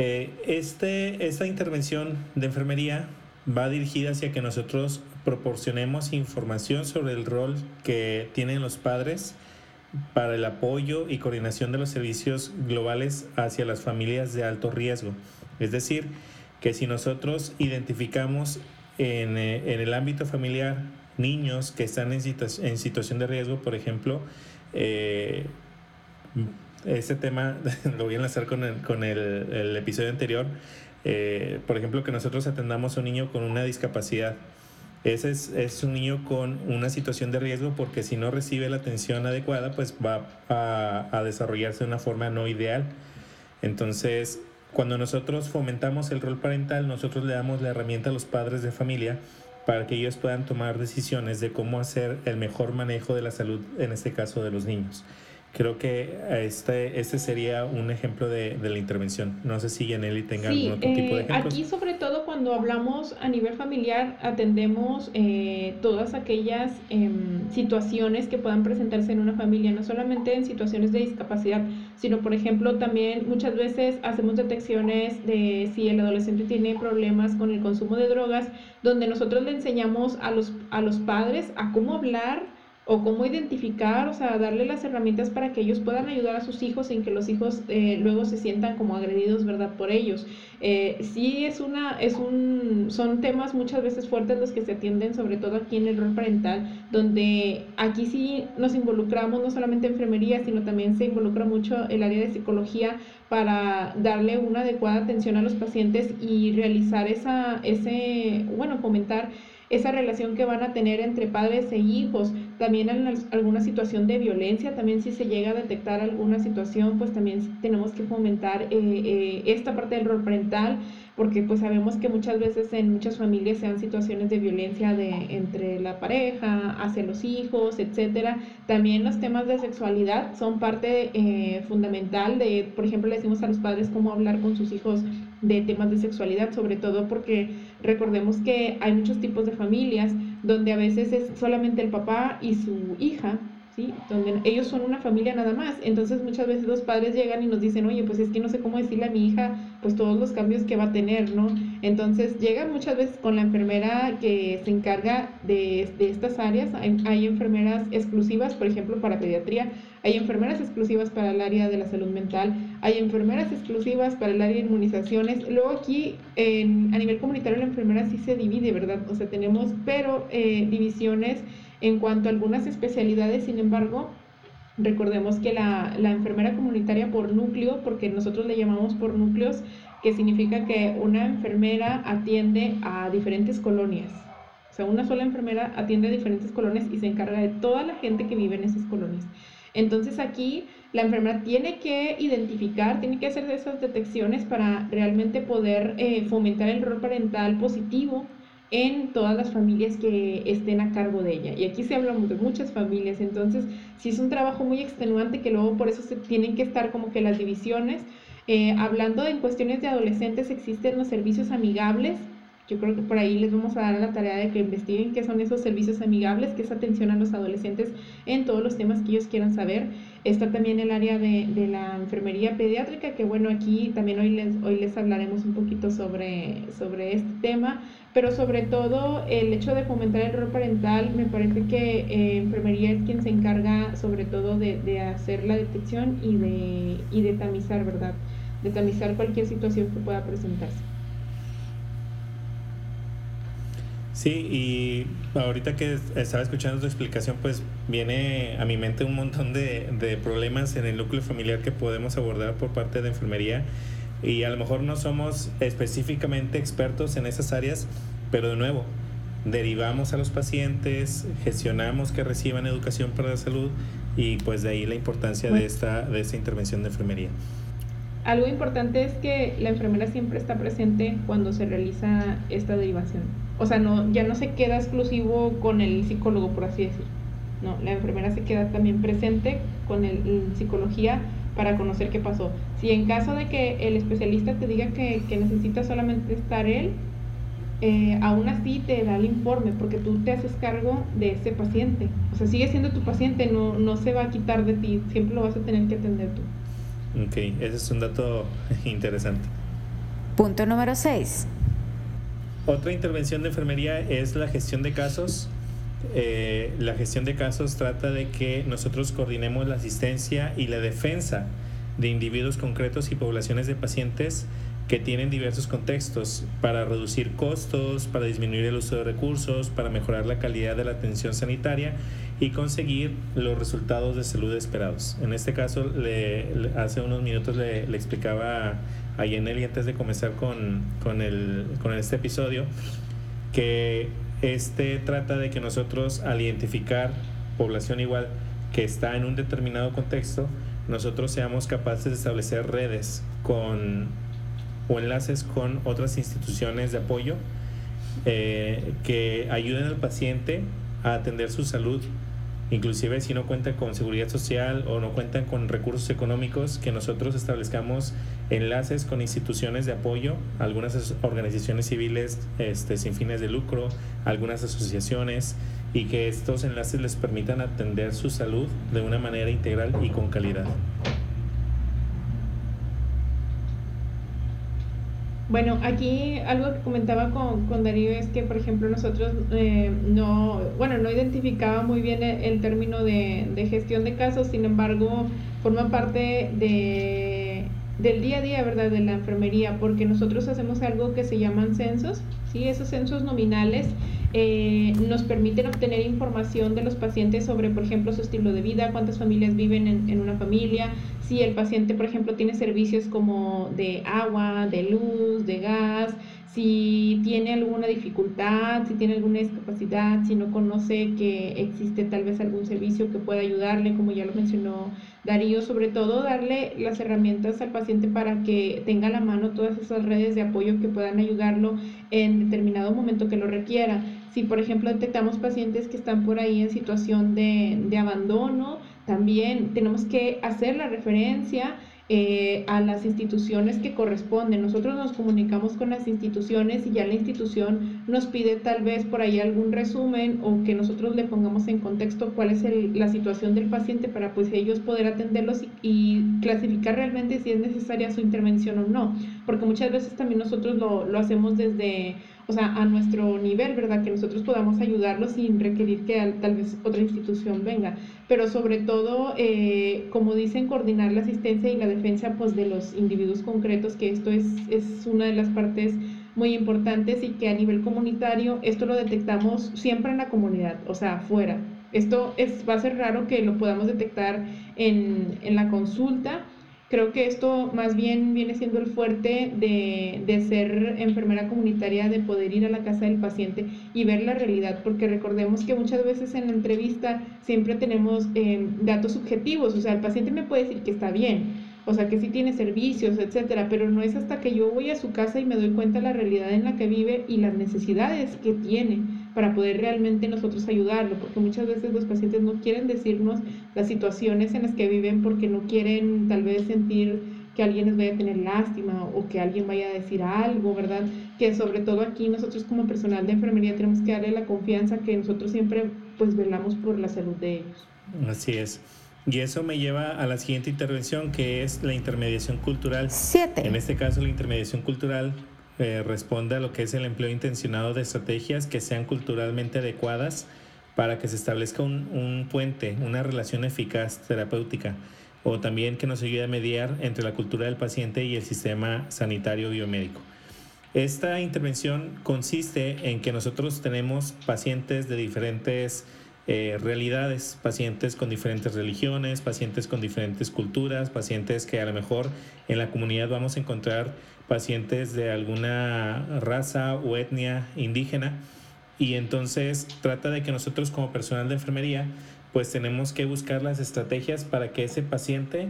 Eh, este, esta intervención de enfermería va dirigida hacia que nosotros proporcionemos información sobre el rol que tienen los padres para el apoyo y coordinación de los servicios globales hacia las familias de alto riesgo. Es decir, que si nosotros identificamos en, eh, en el ámbito familiar niños que están en, situación de riesgo, por ejemplo, eh, este tema <laughs> lo voy a enlazar con el, con el, el episodio anterior, eh, por ejemplo, que nosotros atendamos a un niño con una discapacidad ese es, un niño con una situación de riesgo porque si no recibe la atención adecuada, pues va a, desarrollarse de una forma no ideal. Entonces, cuando nosotros fomentamos el rol parental, nosotros le damos la herramienta a los padres de familia para que ellos puedan tomar decisiones de cómo hacer el mejor manejo de la salud, en este caso de los niños. Creo que este, este sería un ejemplo de, de la intervención. No sé si Yaneli tenga algún otro tipo de eh, ejemplos. Aquí, sobre todo, cuando hablamos a nivel familiar, atendemos eh, todas aquellas em, situaciones que puedan presentarse en una familia, no solamente en situaciones de discapacidad, sino, por ejemplo, también muchas veces hacemos detecciones de si el adolescente tiene problemas con el consumo de drogas, donde nosotros le enseñamos a los, a los padres a cómo hablar o cómo identificar, o sea, darle las herramientas para que ellos puedan ayudar a sus hijos sin que los hijos eh, luego se sientan como agredidos, ¿verdad? Por ellos. Eh, sí es una, es un, son temas muchas veces fuertes los que se atienden, sobre todo aquí en el rol parental, donde aquí sí nos involucramos no solamente enfermería, sino también se involucra mucho el área de psicología para darle una adecuada atención a los pacientes y realizar esa, ese, bueno, fomentar esa relación que van a tener entre padres e hijos, también en alguna situación de violencia, también si se llega a detectar alguna situación, pues también tenemos que fomentar eh, eh, esta parte del rol parental, porque pues sabemos que muchas veces en muchas familias se dan situaciones de violencia de, entre la pareja, hacia los hijos, etcétera. También los temas de sexualidad son parte eh, fundamental de, por ejemplo, le decimos a los padres cómo hablar con sus hijos de temas de sexualidad, sobre todo porque recordemos que hay muchos tipos de familias donde a veces es solamente el papá y su hija donde ellos son una familia nada más. Entonces muchas veces los padres llegan y nos dicen, oye, pues es que no sé cómo decirle a mi hija, pues todos los cambios que va a tener, ¿no? Entonces llegan muchas veces con la enfermera que se encarga de, de estas áreas. Hay, hay, enfermeras exclusivas, por ejemplo, para pediatría, hay enfermeras exclusivas para el área de la salud mental, hay enfermeras exclusivas para el área de inmunizaciones. Luego aquí en, a nivel comunitario la enfermera sí se divide, ¿verdad? O sea, tenemos, pero eh, divisiones en cuanto a algunas especialidades, sin embargo, recordemos que la, enfermera comunitaria por núcleo, porque nosotros le llamamos por núcleos, que significa que una enfermera atiende a diferentes colonias. O sea, una sola enfermera atiende a diferentes colonias y se encarga de toda la gente que vive en esas colonias. Entonces aquí la enfermera tiene que identificar, tiene que hacer esas detecciones para realmente poder eh, fomentar el rol parental positivo en todas las familias que estén a cargo de ella. Y aquí se hablamos de muchas familias, entonces sí es un trabajo muy extenuante que luego por eso se tienen que estar como que las divisiones. Eh, hablando en cuestiones de adolescentes, existen los servicios amigables. Yo creo que por ahí les vamos a dar la tarea de que investiguen qué son esos servicios amigables, que es atención a los adolescentes en todos los temas que ellos quieran saber. Está también el área de, de la enfermería pediátrica, que bueno, aquí también hoy les, hoy les hablaremos un poquito sobre, sobre este tema pero sobre todo el hecho de fomentar el rol parental, me parece que eh, enfermería es quien se encarga sobre todo de, de, hacer la detección y de, y de tamizar, ¿verdad? De tamizar cualquier situación que pueda presentarse. Sí, y ahorita que estaba escuchando tu explicación, pues viene a mi mente un montón de, de problemas en el núcleo familiar que podemos abordar por parte de enfermería y a lo mejor no somos específicamente expertos en esas áreas, pero de nuevo, derivamos a los pacientes, gestionamos que reciban educación para la salud y pues de ahí la importancia de esta, de esta intervención de enfermería. Algo importante es que la enfermera siempre está presente cuando se realiza esta derivación. O sea, no, ya no se queda exclusivo con el psicólogo, por así decir. No, la enfermera se queda también presente con el, psicología para conocer qué pasó. Si en caso de que el especialista te diga que, que necesita solamente estar él, eh, aún así te da el informe porque tú te haces cargo de ese paciente. O sea, sigue siendo tu paciente, no, no se va a quitar de ti, siempre lo vas a tener que atender tú. Ok, ese es un dato <laughs> interesante. Punto número 6. Otra intervención de enfermería es la gestión de casos. Eh, la gestión de casos trata de que nosotros coordinemos la asistencia y la defensa de individuos concretos y poblaciones de pacientes que tienen diversos contextos para reducir costos, para disminuir el uso de recursos, para mejorar la calidad de la atención sanitaria y conseguir los resultados de salud esperados. En este caso, le, hace unos minutos le, explicaba a Yeneli antes de comenzar con, con, el, con este episodio que este trata de que nosotros al identificar población igual que está en un determinado contexto, nosotros seamos capaces de establecer redes con o enlaces con otras instituciones de apoyo eh, que ayuden al paciente a atender su salud, inclusive si no cuentan con seguridad social o no cuentan con recursos económicos, que nosotros establezcamos enlaces con instituciones de apoyo, algunas organizaciones civiles este, sin fines de lucro, algunas asociaciones, y que estos enlaces les permitan atender su salud de una manera integral y con calidad. Bueno, aquí algo que comentaba con, con Darío es que, por ejemplo, nosotros eh, no, bueno, no identificaba muy bien el, término de, de, gestión de casos, sin embargo, forma parte de, del día a día, ¿verdad?, de la enfermería, porque nosotros hacemos algo que se llaman censos, ¿sí? Esos censos nominales eh, nos permiten obtener información de los pacientes sobre, por ejemplo, su estilo de vida, cuántas familias viven en, en, una familia, si el paciente, por ejemplo, tiene servicios como de agua, de luz, de gas, si tiene alguna dificultad, si tiene alguna discapacidad, si no conoce que existe tal vez algún servicio que pueda ayudarle, como ya lo mencionó Darío, sobre todo darle las herramientas al paciente para que tenga a la mano todas esas redes de apoyo que puedan ayudarlo en determinado momento que lo requiera. Si, por ejemplo, detectamos pacientes que están por ahí en situación de, de abandono, también tenemos que hacer la referencia eh, a las instituciones que corresponden. Nosotros nos comunicamos con las instituciones y ya la institución nos pide tal vez por ahí algún resumen o que nosotros le pongamos en contexto cuál es la situación del paciente para pues ellos poder atenderlos y, clasificar realmente si es necesaria su intervención o no. Porque muchas veces también nosotros lo, lo hacemos desde o sea, a nuestro nivel, ¿verdad? Que nosotros podamos ayudarlos sin requerir que tal vez otra institución venga. Pero sobre todo, eh, como dicen, coordinar la asistencia y la defensa pues, de los individuos concretos, que esto es, es una de las partes muy importantes y que a nivel comunitario esto lo detectamos siempre en la comunidad, o sea, afuera. Esto es, va a ser raro que lo podamos detectar en, en la consulta, Creo que esto más bien viene siendo el fuerte de, de, ser enfermera comunitaria, de poder ir a la casa del paciente y ver la realidad, porque recordemos que muchas veces en la entrevista siempre tenemos eh, datos subjetivos, o sea, el paciente me puede decir que está bien, o sea, que sí tiene servicios, etcétera, pero no es hasta que yo voy a su casa y me doy cuenta de la realidad en la que vive y las necesidades que tiene para poder realmente nosotros ayudarlo, porque muchas veces los pacientes no quieren decirnos las situaciones en las que viven porque no quieren tal vez sentir que alguien les vaya a tener lástima o que alguien vaya a decir algo, ¿verdad? Que sobre todo aquí nosotros como personal de enfermería tenemos que darle la confianza que nosotros siempre pues velamos por la salud de ellos. Así es. Y eso me lleva a la siguiente intervención, que es la intermediación cultural. Siete. En este caso, la intermediación cultural eh, responde a lo que es el empleo intencionado de estrategias que sean culturalmente adecuadas para que se establezca un, un, puente, una relación eficaz terapéutica, o también que nos ayude a mediar entre la cultura del paciente y el sistema sanitario biomédico. Esta intervención consiste en que nosotros tenemos pacientes de diferentes eh, realidades, pacientes con diferentes religiones, pacientes con diferentes culturas, pacientes que a lo mejor en la comunidad vamos a encontrar pacientes de alguna raza o etnia indígena. Y entonces trata de que nosotros como personal de enfermería pues tenemos que buscar las estrategias para que ese paciente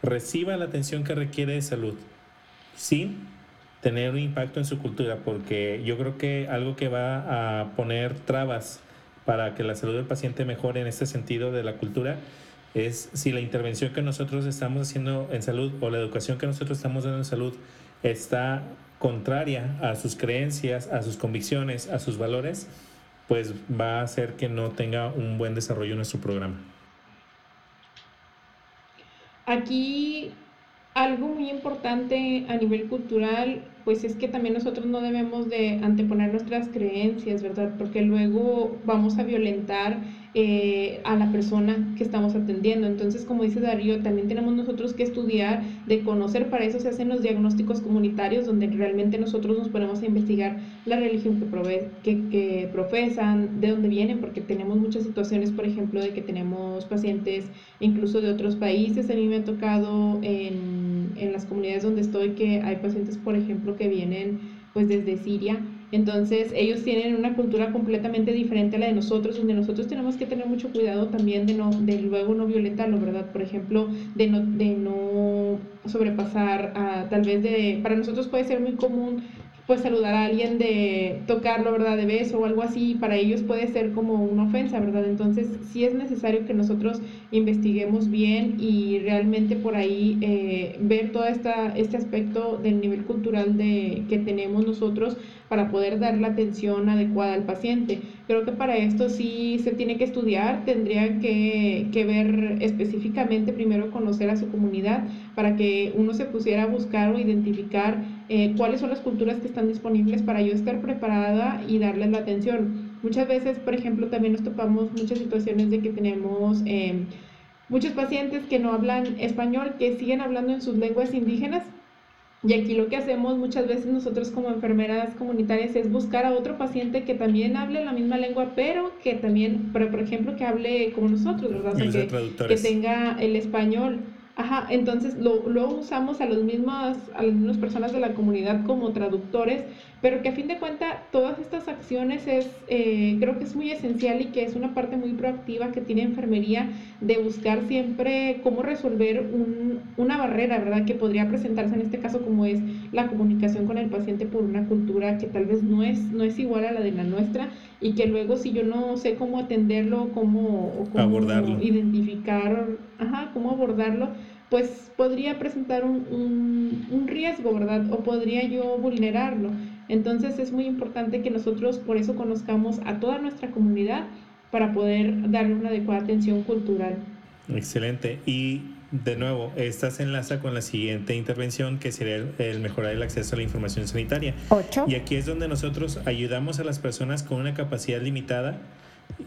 reciba la atención que requiere de salud sin tener un impacto en su cultura, porque yo creo que algo que va a poner trabas para que la salud del paciente mejore en este sentido de la cultura es si la intervención que nosotros estamos haciendo en salud o la educación que nosotros estamos dando en salud está contraria a sus creencias, a sus convicciones, a sus valores, pues va a hacer que no tenga un buen desarrollo en nuestro programa. Aquí algo muy importante a nivel cultural, pues es que también nosotros no debemos de anteponer nuestras creencias, ¿verdad? Porque luego vamos a violentar eh, a la persona que estamos atendiendo. Entonces, como dice Darío, también tenemos nosotros que estudiar, de conocer, para eso se hacen los diagnósticos comunitarios, donde realmente nosotros nos ponemos a investigar la religión que, que, profesan, de dónde vienen, porque tenemos muchas situaciones, por ejemplo, de que tenemos pacientes incluso de otros países. A mí me ha tocado en, en las comunidades donde estoy que hay pacientes, por ejemplo, que vienen pues desde Siria entonces ellos tienen una cultura completamente diferente a la de nosotros, donde nosotros tenemos que tener mucho cuidado también de, no, de luego no violentarlo, ¿verdad? Por ejemplo, de no, de no sobrepasar, a, tal vez de, para nosotros puede ser muy común pues saludar a alguien de tocarlo, ¿verdad? De beso o algo así, para ellos puede ser como una ofensa, ¿verdad? Entonces sí es necesario que nosotros investiguemos bien y realmente por ahí eh, ver todo esta, este aspecto del nivel cultural de, que tenemos nosotros para poder dar la atención adecuada al paciente. Creo que para esto sí se tiene que estudiar, tendría que, que ver específicamente, primero conocer a su comunidad para que uno se pusiera a buscar o identificar eh, cuáles son las culturas que están disponibles para yo estar preparada y darles la atención. Muchas veces, por ejemplo, también nos topamos muchas situaciones de que tenemos... Eh, muchos pacientes que no hablan español, que siguen hablando en sus lenguas indígenas y aquí lo que hacemos muchas veces nosotros como enfermeras comunitarias es buscar a otro paciente que también hable la misma lengua, pero que también, pero por ejemplo, que hable como nosotros, ¿verdad? O sea, que, que, tenga el español. Ajá, entonces lo, lo usamos a, los mismos, a las mismas personas de la comunidad como traductores pero que a fin de cuentas todas estas acciones es, eh, creo que es muy esencial y que es una parte muy proactiva que tiene enfermería de buscar siempre cómo resolver un, una barrera, ¿verdad? Que podría presentarse en este caso como es la comunicación con el paciente por una cultura que tal vez no es, no es igual a la de la nuestra y que luego si yo no sé cómo atenderlo, cómo, cómo abordarlo. identificar, ajá, cómo abordarlo, pues podría presentar un, un, un riesgo, ¿verdad? O podría yo vulnerarlo. Entonces es muy importante que nosotros por eso conozcamos a toda nuestra comunidad para poder darle una adecuada atención cultural. Excelente. Y de nuevo, esta se enlaza con la siguiente intervención que sería el, mejorar el acceso a la información sanitaria. Ocho. Y aquí es donde nosotros ayudamos a las personas con una capacidad limitada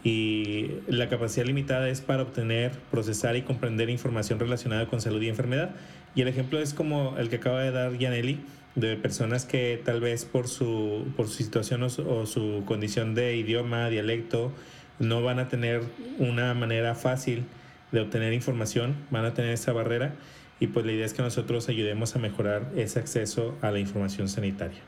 y la capacidad limitada es para obtener, procesar y comprender información relacionada con salud y enfermedad. Y el ejemplo es como el que acaba de dar Yaneli, de personas que tal vez por su, por su situación o su, condición de idioma, dialecto, no van a tener una manera fácil de obtener información, van a tener esa barrera y pues la idea es que nosotros ayudemos a mejorar ese acceso a la información sanitaria.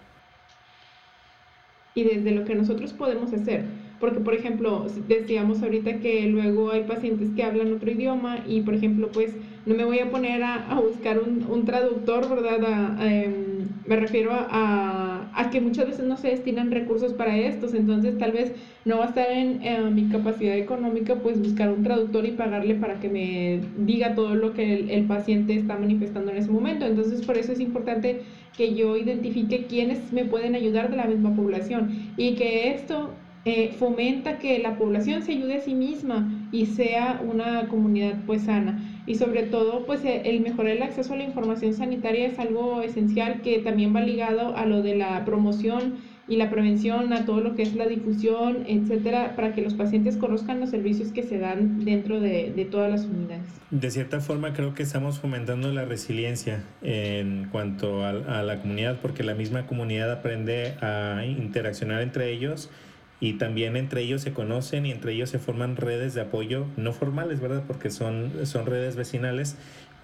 Y desde lo que nosotros podemos hacer, porque por ejemplo, decíamos ahorita que luego hay pacientes que hablan otro idioma y por ejemplo, pues no me voy a poner a, buscar un, traductor, ¿verdad? Em, me refiero a, a, que muchas veces no se destinan recursos para estos, entonces tal vez no va a estar en, mi capacidad económica pues buscar un traductor y pagarle para que me diga todo lo que el, paciente está manifestando en ese momento. Entonces por eso es importante que yo identifique quiénes me pueden ayudar de la misma población y que esto eh, fomenta que la población se ayude a sí misma y sea una comunidad pues sana. Y sobre todo, pues e, el mejorar el acceso a la información sanitaria es algo esencial que también va ligado a lo de la promoción y la prevención, a todo lo que es la difusión, etcétera, para que los pacientes conozcan los servicios que se dan dentro de, de todas las unidades. De cierta forma, creo que estamos fomentando la resiliencia en cuanto a, a la comunidad, porque la misma comunidad aprende a interaccionar entre ellos y también entre ellos se conocen y entre ellos se forman redes de apoyo, no formales, ¿verdad? Porque son, son redes vecinales,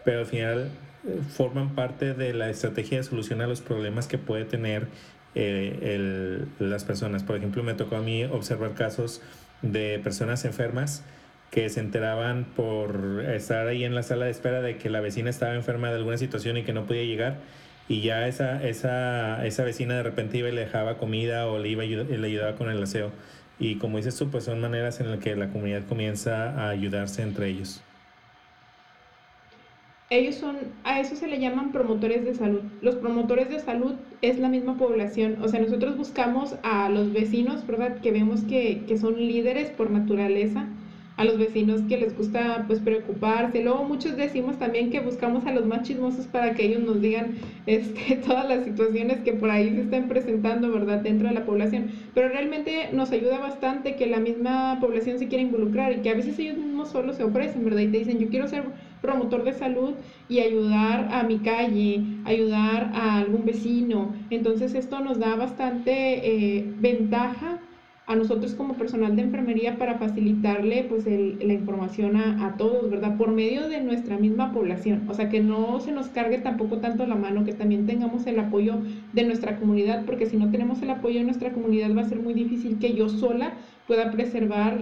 pero al final eh, forman parte de la estrategia de solución a los problemas que puede tener eh, las personas. Por ejemplo, me tocó a mí observar casos de personas enfermas que se enteraban por estar ahí en la sala de espera de que la vecina estaba enferma de alguna situación y que no podía llegar y ya esa, esa, esa vecina de repente iba y le dejaba comida o le, iba le ayudaba con el aseo. Y como dices tú, pues son maneras en las que la comunidad comienza a ayudarse entre ellos. Ellos son, a eso se le llaman promotores de salud. Los promotores de salud es la misma población. O sea, nosotros buscamos a los vecinos, ¿verdad? Que vemos que, que son líderes por naturaleza a los vecinos que les gusta pues preocuparse. Luego muchos decimos también que buscamos a los más chismosos para que ellos nos digan <laughs> este, todas las situaciones que por ahí se están presentando, ¿verdad?, dentro de la población. Pero realmente nos ayuda bastante que la misma población se quiera involucrar y que a veces ellos mismos solo se ofrecen, ¿verdad? Y te dicen, yo quiero ser promotor de salud y ayudar a mi calle, ayudar a algún vecino. Entonces esto nos da bastante eh, ventaja a nosotros como personal de enfermería para facilitarle pues la información a, todos, ¿verdad? Por medio de nuestra misma población. O sea, que no se nos cargue tampoco tanto la mano, que también tengamos el apoyo de nuestra comunidad, porque si no tenemos el apoyo de nuestra comunidad va a ser muy difícil que yo sola pueda preservar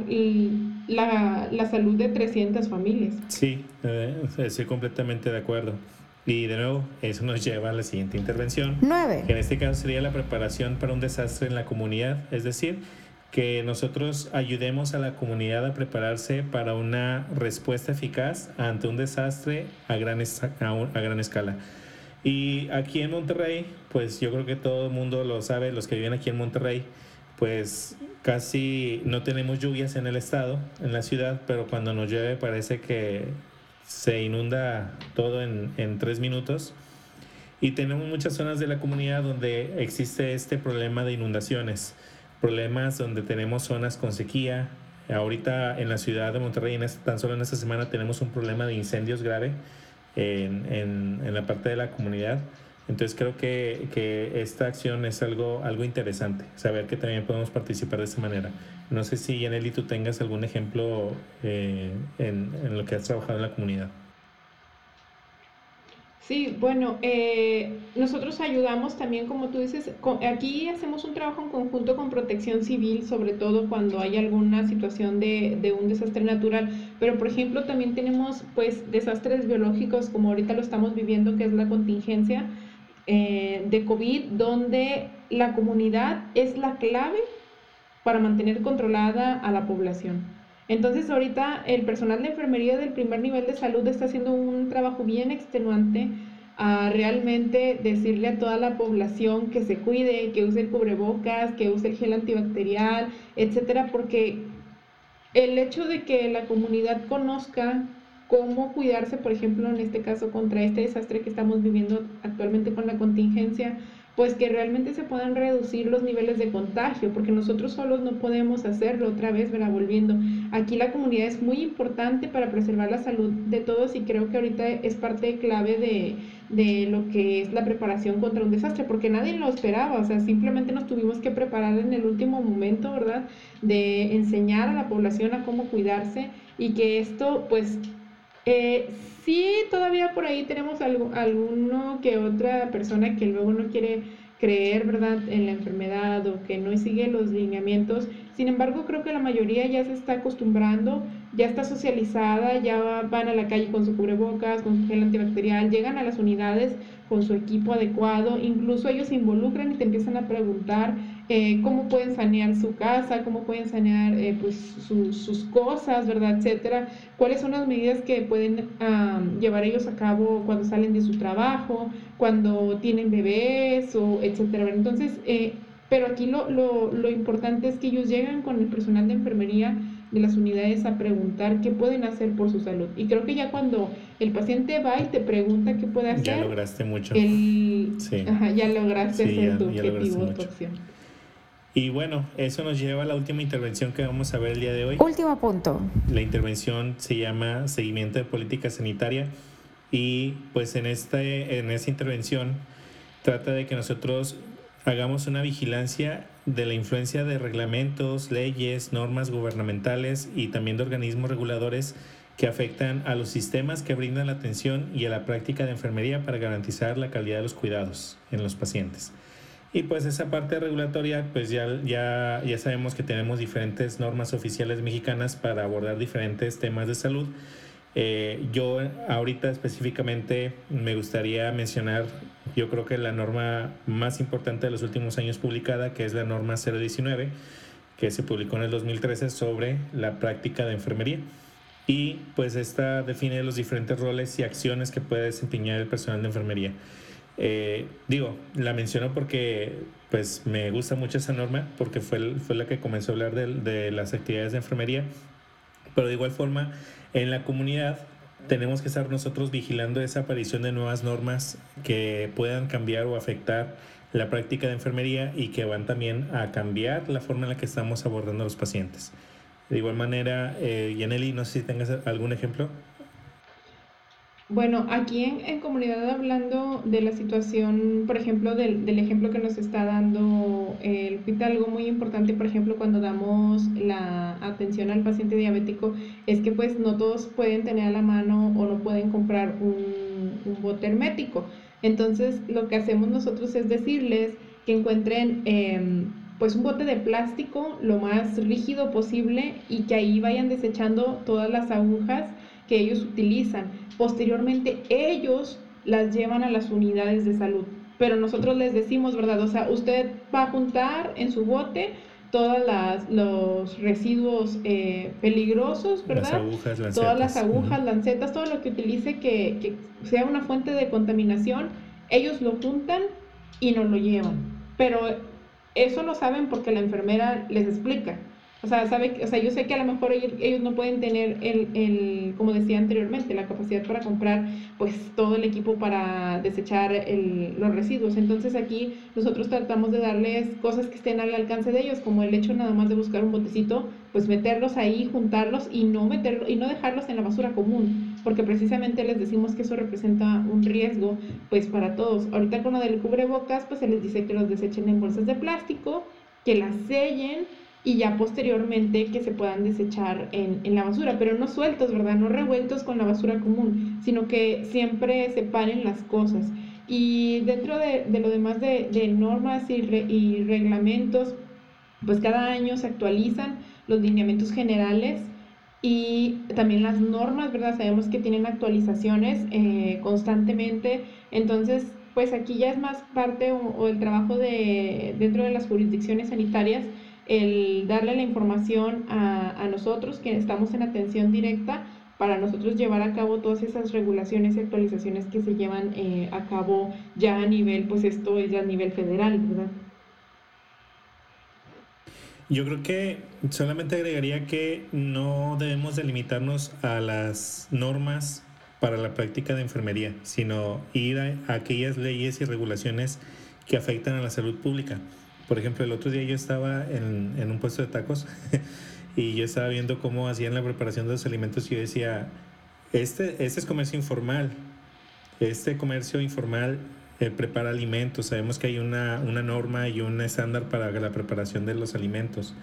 la, la salud de 300 familias. Sí, eh, estoy completamente de acuerdo. Y de nuevo, eso nos lleva a la siguiente intervención. 9. Que en este caso sería la preparación para un desastre en la comunidad, es decir, que nosotros ayudemos a la comunidad a prepararse para una respuesta eficaz ante un desastre a gran, a, gran escala. Y aquí en Monterrey, pues yo creo que todo el mundo lo sabe, los que viven aquí en Monterrey, pues casi no tenemos lluvias en el estado, en la ciudad, pero cuando nos llueve parece que se inunda todo en, en tres minutos. Y tenemos muchas zonas de la comunidad donde existe este problema de inundaciones problemas donde tenemos zonas con sequía. Ahorita en la ciudad de Monterrey, en tan solo en esta semana, tenemos un problema de incendios grave en, en, en la parte de la comunidad. Entonces creo que, que, esta acción es algo, algo interesante, saber que también podemos participar de esta manera. No sé si, Yaneli, tú tengas algún ejemplo eh, en, en lo que has trabajado en la comunidad. Sí, bueno, eh, nosotros ayudamos también, como tú dices, aquí hacemos un trabajo en conjunto con protección civil, sobre todo cuando hay alguna situación de, un desastre natural, pero por ejemplo también tenemos pues desastres biológicos como ahorita lo estamos viviendo, que es la contingencia eh, de COVID, donde la comunidad es la clave para mantener controlada a la población. Entonces ahorita el personal de enfermería del primer nivel de salud está haciendo un trabajo bien extenuante a realmente decirle a toda la población que se cuide, que use el cubrebocas, que use el gel antibacterial, etcétera, porque el hecho de que la comunidad conozca cómo cuidarse, por ejemplo, en este caso contra este desastre que estamos viviendo actualmente con la contingencia, pues que realmente se puedan reducir los niveles de contagio, porque nosotros solos no podemos hacerlo otra vez, verá, volviendo. Aquí la comunidad es muy importante para preservar la salud de todos y creo que ahorita es parte clave de, de lo que es la preparación contra un desastre, porque nadie lo esperaba, o sea, simplemente nos tuvimos que preparar en el último momento, ¿verdad? De enseñar a la población a cómo cuidarse y que esto, pues, eh, sí, todavía por ahí tenemos algo, alguno que otra persona que luego no quiere creer, ¿verdad?, en la enfermedad o que no sigue los lineamientos. Sin embargo, creo que la mayoría ya se está acostumbrando, ya está socializada, ya van a la calle con su cubrebocas, con su gel antibacterial, llegan a las unidades con su equipo adecuado, incluso ellos se involucran y te empiezan a preguntar eh, cómo pueden sanear su casa, cómo pueden sanear eh, pues, sus cosas, ¿verdad? Etcétera. ¿Cuáles son las medidas que pueden llevar ellos a cabo cuando salen de su trabajo, cuando tienen bebés, o etcétera? Entonces, eh, pero aquí lo, lo, lo importante es que ellos llegan con el personal de enfermería de las unidades a preguntar qué pueden hacer por su salud. Y creo que ya cuando el paciente va y te pregunta qué puede hacer, ya lograste mucho. sí. ajá, ya lograste hacer tu objetivo, tu opción. Y bueno, eso nos lleva a la última intervención que vamos a ver el día de hoy. Último punto. La intervención se llama Seguimiento de Política Sanitaria y pues en, este, en esta intervención trata de que nosotros hagamos una vigilancia de la influencia de reglamentos, leyes, normas gubernamentales y también de organismos reguladores que afectan a los sistemas que brindan la atención y a la práctica de enfermería para garantizar la calidad de los cuidados en los pacientes. Y pues esa parte regulatoria, pues ya, ya, ya sabemos que tenemos diferentes normas oficiales mexicanas para abordar diferentes temas de salud. Eh, yo ahorita específicamente me gustaría mencionar, yo creo que la norma más importante de los últimos años publicada, que es la norma 019, que se publicó en el 2013 sobre la práctica de enfermería. Y pues esta define los diferentes roles y acciones que puede desempeñar el personal de enfermería. Eh, digo, la menciono porque pues me gusta mucho esa norma, porque fue, fue la que comenzó a hablar de, de las actividades de enfermería, pero de igual forma en la comunidad tenemos que estar nosotros vigilando esa aparición de nuevas normas que puedan cambiar o afectar la práctica de enfermería y que van también a cambiar la forma en la que estamos abordando a los pacientes. De igual manera, eh, Yaneli, no sé si tengas algún ejemplo. Bueno, aquí en, comunidad hablando de la situación, por ejemplo, del, del, ejemplo que nos está dando el hospital, algo muy importante, por ejemplo, cuando damos la atención al paciente diabético, es que pues no todos pueden tener a la mano o no pueden comprar un, un bote hermético. Entonces, lo que hacemos nosotros es decirles que encuentren em, pues un bote de plástico lo más rígido posible y que ahí vayan desechando todas las agujas que ellos utilizan. Posteriormente ellos las llevan a las unidades de salud, pero nosotros les decimos, ¿verdad? O sea, usted va a juntar en su bote todos los residuos eh, peligrosos, ¿verdad? Las agujas, lancetas. Todas las agujas, lancetas, todo lo que utilice que, que sea una fuente de contaminación, ellos lo juntan y nos lo llevan. Pero eso lo saben porque la enfermera les explica. O sea, sabe, o sea, yo sé que a lo mejor ellos, no pueden tener el, el, como decía anteriormente, la capacidad para comprar pues todo el equipo para desechar el, los residuos. Entonces aquí nosotros tratamos de darles cosas que estén al alcance de ellos, como el hecho nada más de buscar un botecito, pues meterlos ahí, juntarlos y no meterlo, y no dejarlos en la basura común, porque precisamente les decimos que eso representa un riesgo pues para todos. Ahorita con lo del cubrebocas, pues se les dice que los desechen en bolsas de plástico, que las sellen y ya posteriormente que se puedan desechar en, en, la basura, pero no sueltos, ¿verdad? No revueltos con la basura común, sino que siempre separen las cosas. Y dentro de, de lo demás de, de normas y, y, reglamentos, pues cada año se actualizan los lineamientos generales y también las normas, ¿verdad? Sabemos que tienen actualizaciones eh, constantemente, entonces pues aquí ya es más parte o, o el trabajo de dentro de las jurisdicciones sanitarias el darle la información a, nosotros que estamos en atención directa para nosotros llevar a cabo todas esas regulaciones y actualizaciones que se llevan eh, a cabo ya a nivel, pues esto es ya a nivel federal, ¿verdad? Yo creo que solamente agregaría que no debemos delimitarnos a las normas para la práctica de enfermería, sino ir a aquellas leyes y regulaciones que afectan a la salud pública. Por ejemplo, el otro día yo estaba en, en un puesto de tacos <laughs> y yo estaba viendo cómo hacían la preparación de los alimentos y yo decía, este, este es comercio informal. Este comercio informal eh, prepara alimentos. Sabemos que hay una, una norma y un estándar para la preparación de los alimentos.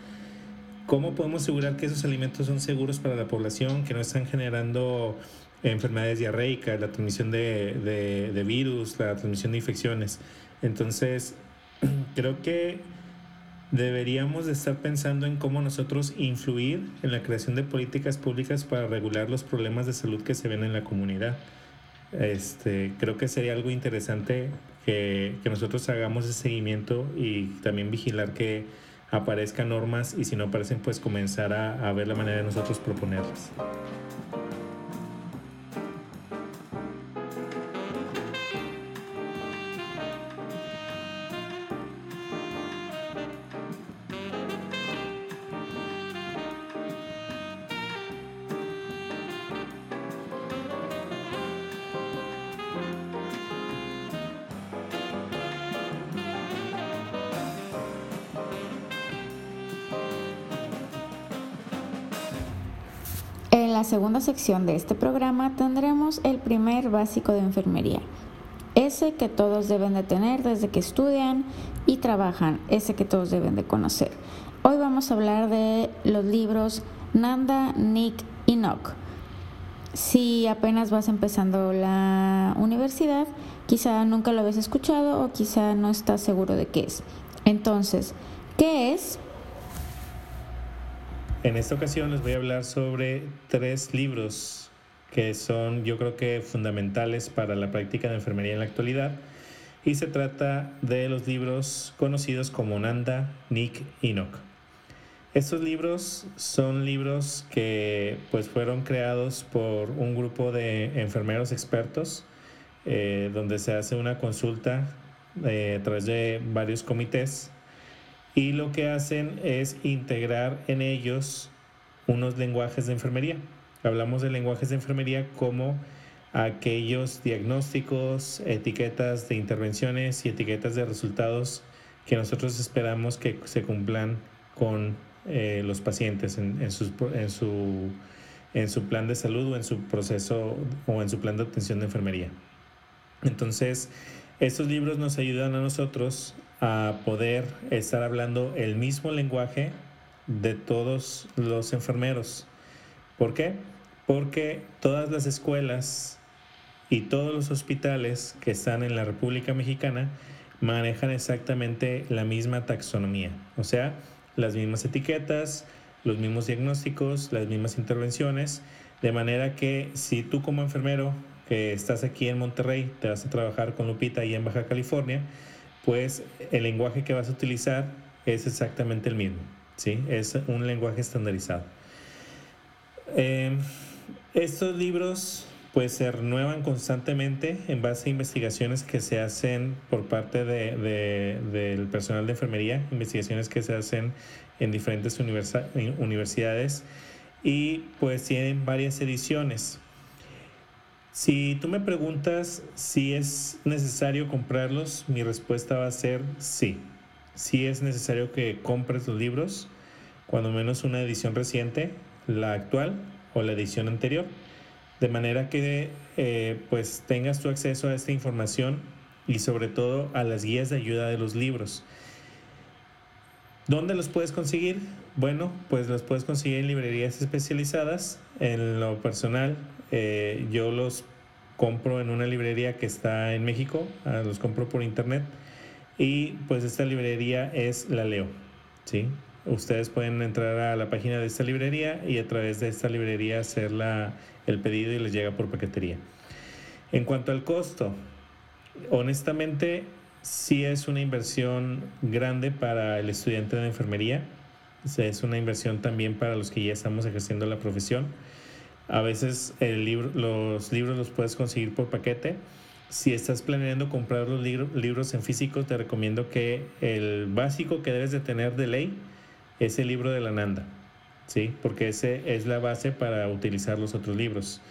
¿Cómo podemos asegurar que esos alimentos son seguros para la población, que no están generando enfermedades diarreicas, la transmisión de, de, de virus, la transmisión de infecciones? Entonces, <clears throat> creo que deberíamos de estar pensando en cómo nosotros influir en la creación de políticas públicas para regular los problemas de salud que se ven en la comunidad. Este, creo que sería algo interesante que, que nosotros hagamos ese seguimiento y también vigilar que aparezcan normas y si no aparecen pues comenzar a, a ver la manera de nosotros proponerlas. Segunda sección de este programa tendremos el primer básico de enfermería, ese que todos deben de tener desde que estudian y trabajan, ese que todos deben de conocer. Hoy vamos a hablar de los libros Nanda, Nick y Nock. Si apenas vas empezando la universidad, quizá nunca lo habías escuchado o quizá no estás seguro de qué es. Entonces, ¿qué es? En esta ocasión les voy a hablar sobre tres libros que son yo creo que fundamentales para la práctica de enfermería en la actualidad y se trata de los libros conocidos como Nanda, Nick y Nock. Estos libros son libros que pues fueron creados por un grupo de enfermeros expertos eh, donde se hace una consulta eh, a través de varios comités y lo que hacen es integrar en ellos unos lenguajes de enfermería. Hablamos de lenguajes de enfermería como aquellos diagnósticos, etiquetas de intervenciones y etiquetas de resultados que nosotros esperamos que se cumplan con eh, los pacientes en, su, su plan de salud o en su proceso o en su plan de atención de enfermería. Entonces, estos libros nos ayudan a nosotros a poder estar hablando el mismo lenguaje de todos los enfermeros. ¿Por qué? Porque todas las escuelas y todos los hospitales que están en la República Mexicana manejan exactamente la misma taxonomía, o sea, las mismas etiquetas, los mismos diagnósticos, las mismas intervenciones, de manera que si tú como enfermero que estás aquí en Monterrey, te vas a trabajar con Lupita y en Baja California, pues el lenguaje que vas a utilizar es exactamente el mismo, ¿sí? Es un lenguaje estandarizado. Em, estos libros pues se renuevan constantemente en base a investigaciones que se hacen por parte del personal de enfermería, investigaciones que se hacen en diferentes universidades y pues tienen varias ediciones. Si tú me preguntas si es necesario comprarlos, mi respuesta va a ser sí. Sí es necesario que compres los libros, cuando menos una edición reciente, la actual o la edición anterior, de manera que eh, pues tengas tu acceso a esta información y sobre todo a las guías de ayuda de los libros. ¿Dónde los puedes conseguir? Bueno, pues los puedes conseguir en librerías especializadas. En lo personal, eh, yo los compro en una librería que está en México, ah, los compro por internet y pues esta librería es La Leo, ¿sí? Ustedes pueden entrar a la página de esta librería y a través de esta librería hacer la, el pedido y les llega por paquetería. En cuanto al costo, honestamente sí es una inversión grande para el estudiante de enfermería, es una inversión también para los que ya estamos ejerciendo la profesión a veces los libros los puedes conseguir por paquete. Si estás planeando comprar los libros en físico, te recomiendo que el básico que debes de tener de ley es el libro de la Nanda, ¿sí? Porque ese es la base para utilizar los otros libros.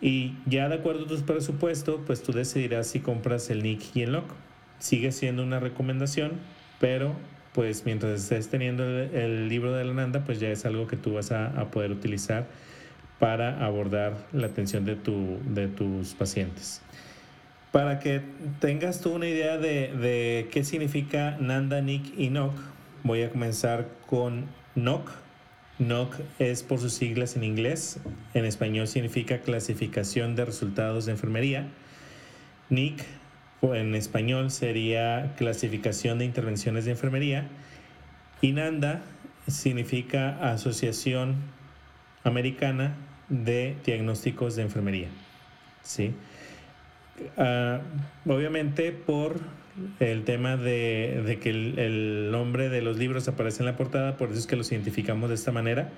Y ya de acuerdo a tu presupuesto, pues tú decidirás si compras el Nick y el Lock. Sigue siendo una recomendación, pero pues mientras estés teniendo el, libro de la Nanda, pues ya es algo que tú vas a poder utilizar para abordar la atención de, tu, de tus pacientes. Para que tengas tú una idea de, de qué significa Nanda, Nick y NOC, voy a comenzar con NOC. NOC es por sus siglas en inglés, en español significa clasificación de resultados de enfermería. NIC en español sería clasificación de intervenciones de enfermería. Y NANDA significa asociación americana de diagnósticos de enfermería. ¿sí? Ah, obviamente por el tema de, que el, nombre de los libros aparece en la portada, por eso es que los identificamos de esta manera.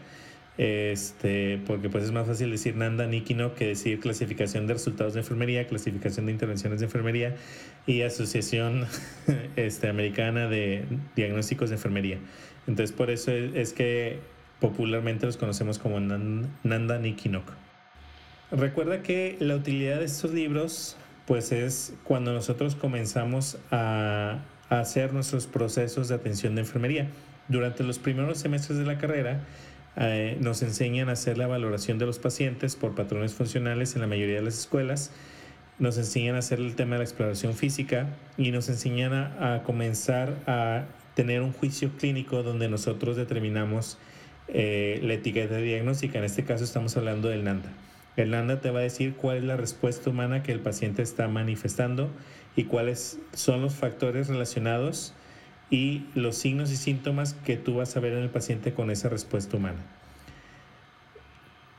Este, porque pues es más fácil decir Nanda Nikino que decir clasificación de resultados de enfermería, clasificación de intervenciones de enfermería y asociación <laughs> este, americana de diagnósticos de enfermería. Entonces por eso es que Popularmente los conocemos como Nanda Nikinok. Recuerda que la utilidad de estos libros pues es cuando nosotros comenzamos a, hacer nuestros procesos de atención de enfermería. Durante los primeros semestres de la carrera eh, nos enseñan a hacer la valoración de los pacientes por patrones funcionales en la mayoría de las escuelas, nos enseñan a hacer el tema de la exploración física y nos enseñan a comenzar a tener un juicio clínico donde nosotros determinamos eh, la etiqueta diagnóstica. En este caso estamos hablando del NANDA. El NANDA te va a decir cuál es la respuesta humana que el paciente está manifestando y cuáles son los factores relacionados y los signos y síntomas que tú vas a ver en el paciente con esa respuesta humana.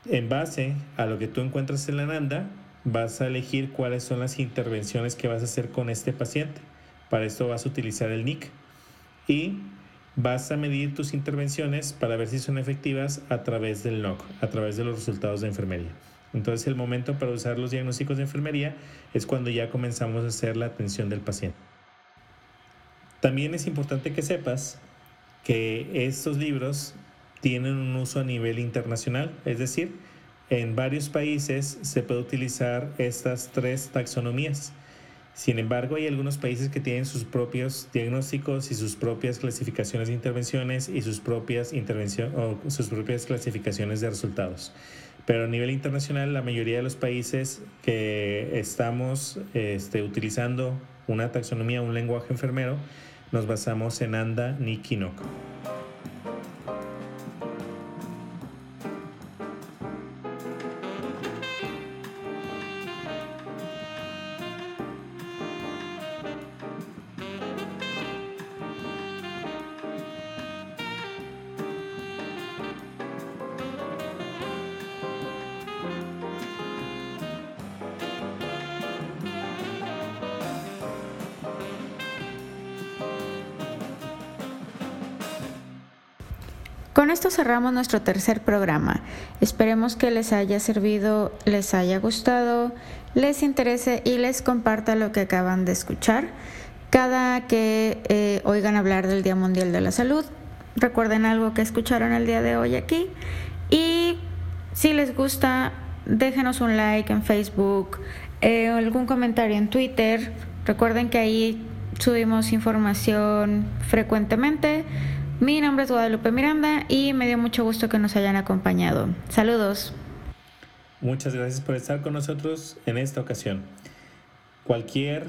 En base a lo que tú encuentras en la NANDA, vas a elegir cuáles son las intervenciones que vas a hacer con este paciente. Para esto vas a utilizar el NIC y vas a medir tus intervenciones para ver si son efectivas a través del NOC, a través de los resultados de enfermería. Entonces el momento para usar los diagnósticos de enfermería es cuando ya comenzamos a hacer la atención del paciente. También es importante que sepas que estos libros tienen un uso a nivel internacional, es decir, en varios países se puede utilizar estas tres taxonomías. Sin embargo, hay algunos países que tienen sus propios diagnósticos y sus propias clasificaciones de intervenciones y sus propias, o sus propias clasificaciones de resultados. Pero a nivel internacional, la mayoría de los países que estamos este, utilizando una taxonomía, un lenguaje enfermero, nos basamos en ANDA ni Kinoko. Con esto cerramos nuestro tercer programa. Esperemos que les haya servido, les haya gustado, les interese y les comparta lo que acaban de escuchar. Cada que eh, oigan hablar del Día Mundial de la Salud, recuerden algo que escucharon el día de hoy aquí. Y si les gusta, déjenos un like en Facebook, eh, algún comentario en Twitter. Recuerden que ahí subimos información frecuentemente. Mi nombre es Guadalupe Miranda y me dio mucho gusto que nos hayan acompañado. Saludos. Muchas gracias por estar con nosotros en esta ocasión. Cualquier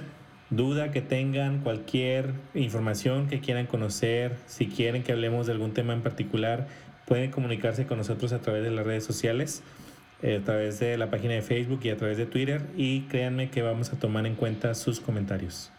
duda que tengan, cualquier información que quieran conocer, si quieren que hablemos de algún tema en particular, pueden comunicarse con nosotros a través de las redes sociales, eh, a través de la página de Facebook y a través de Twitter y créanme que vamos a tomar en cuenta sus comentarios.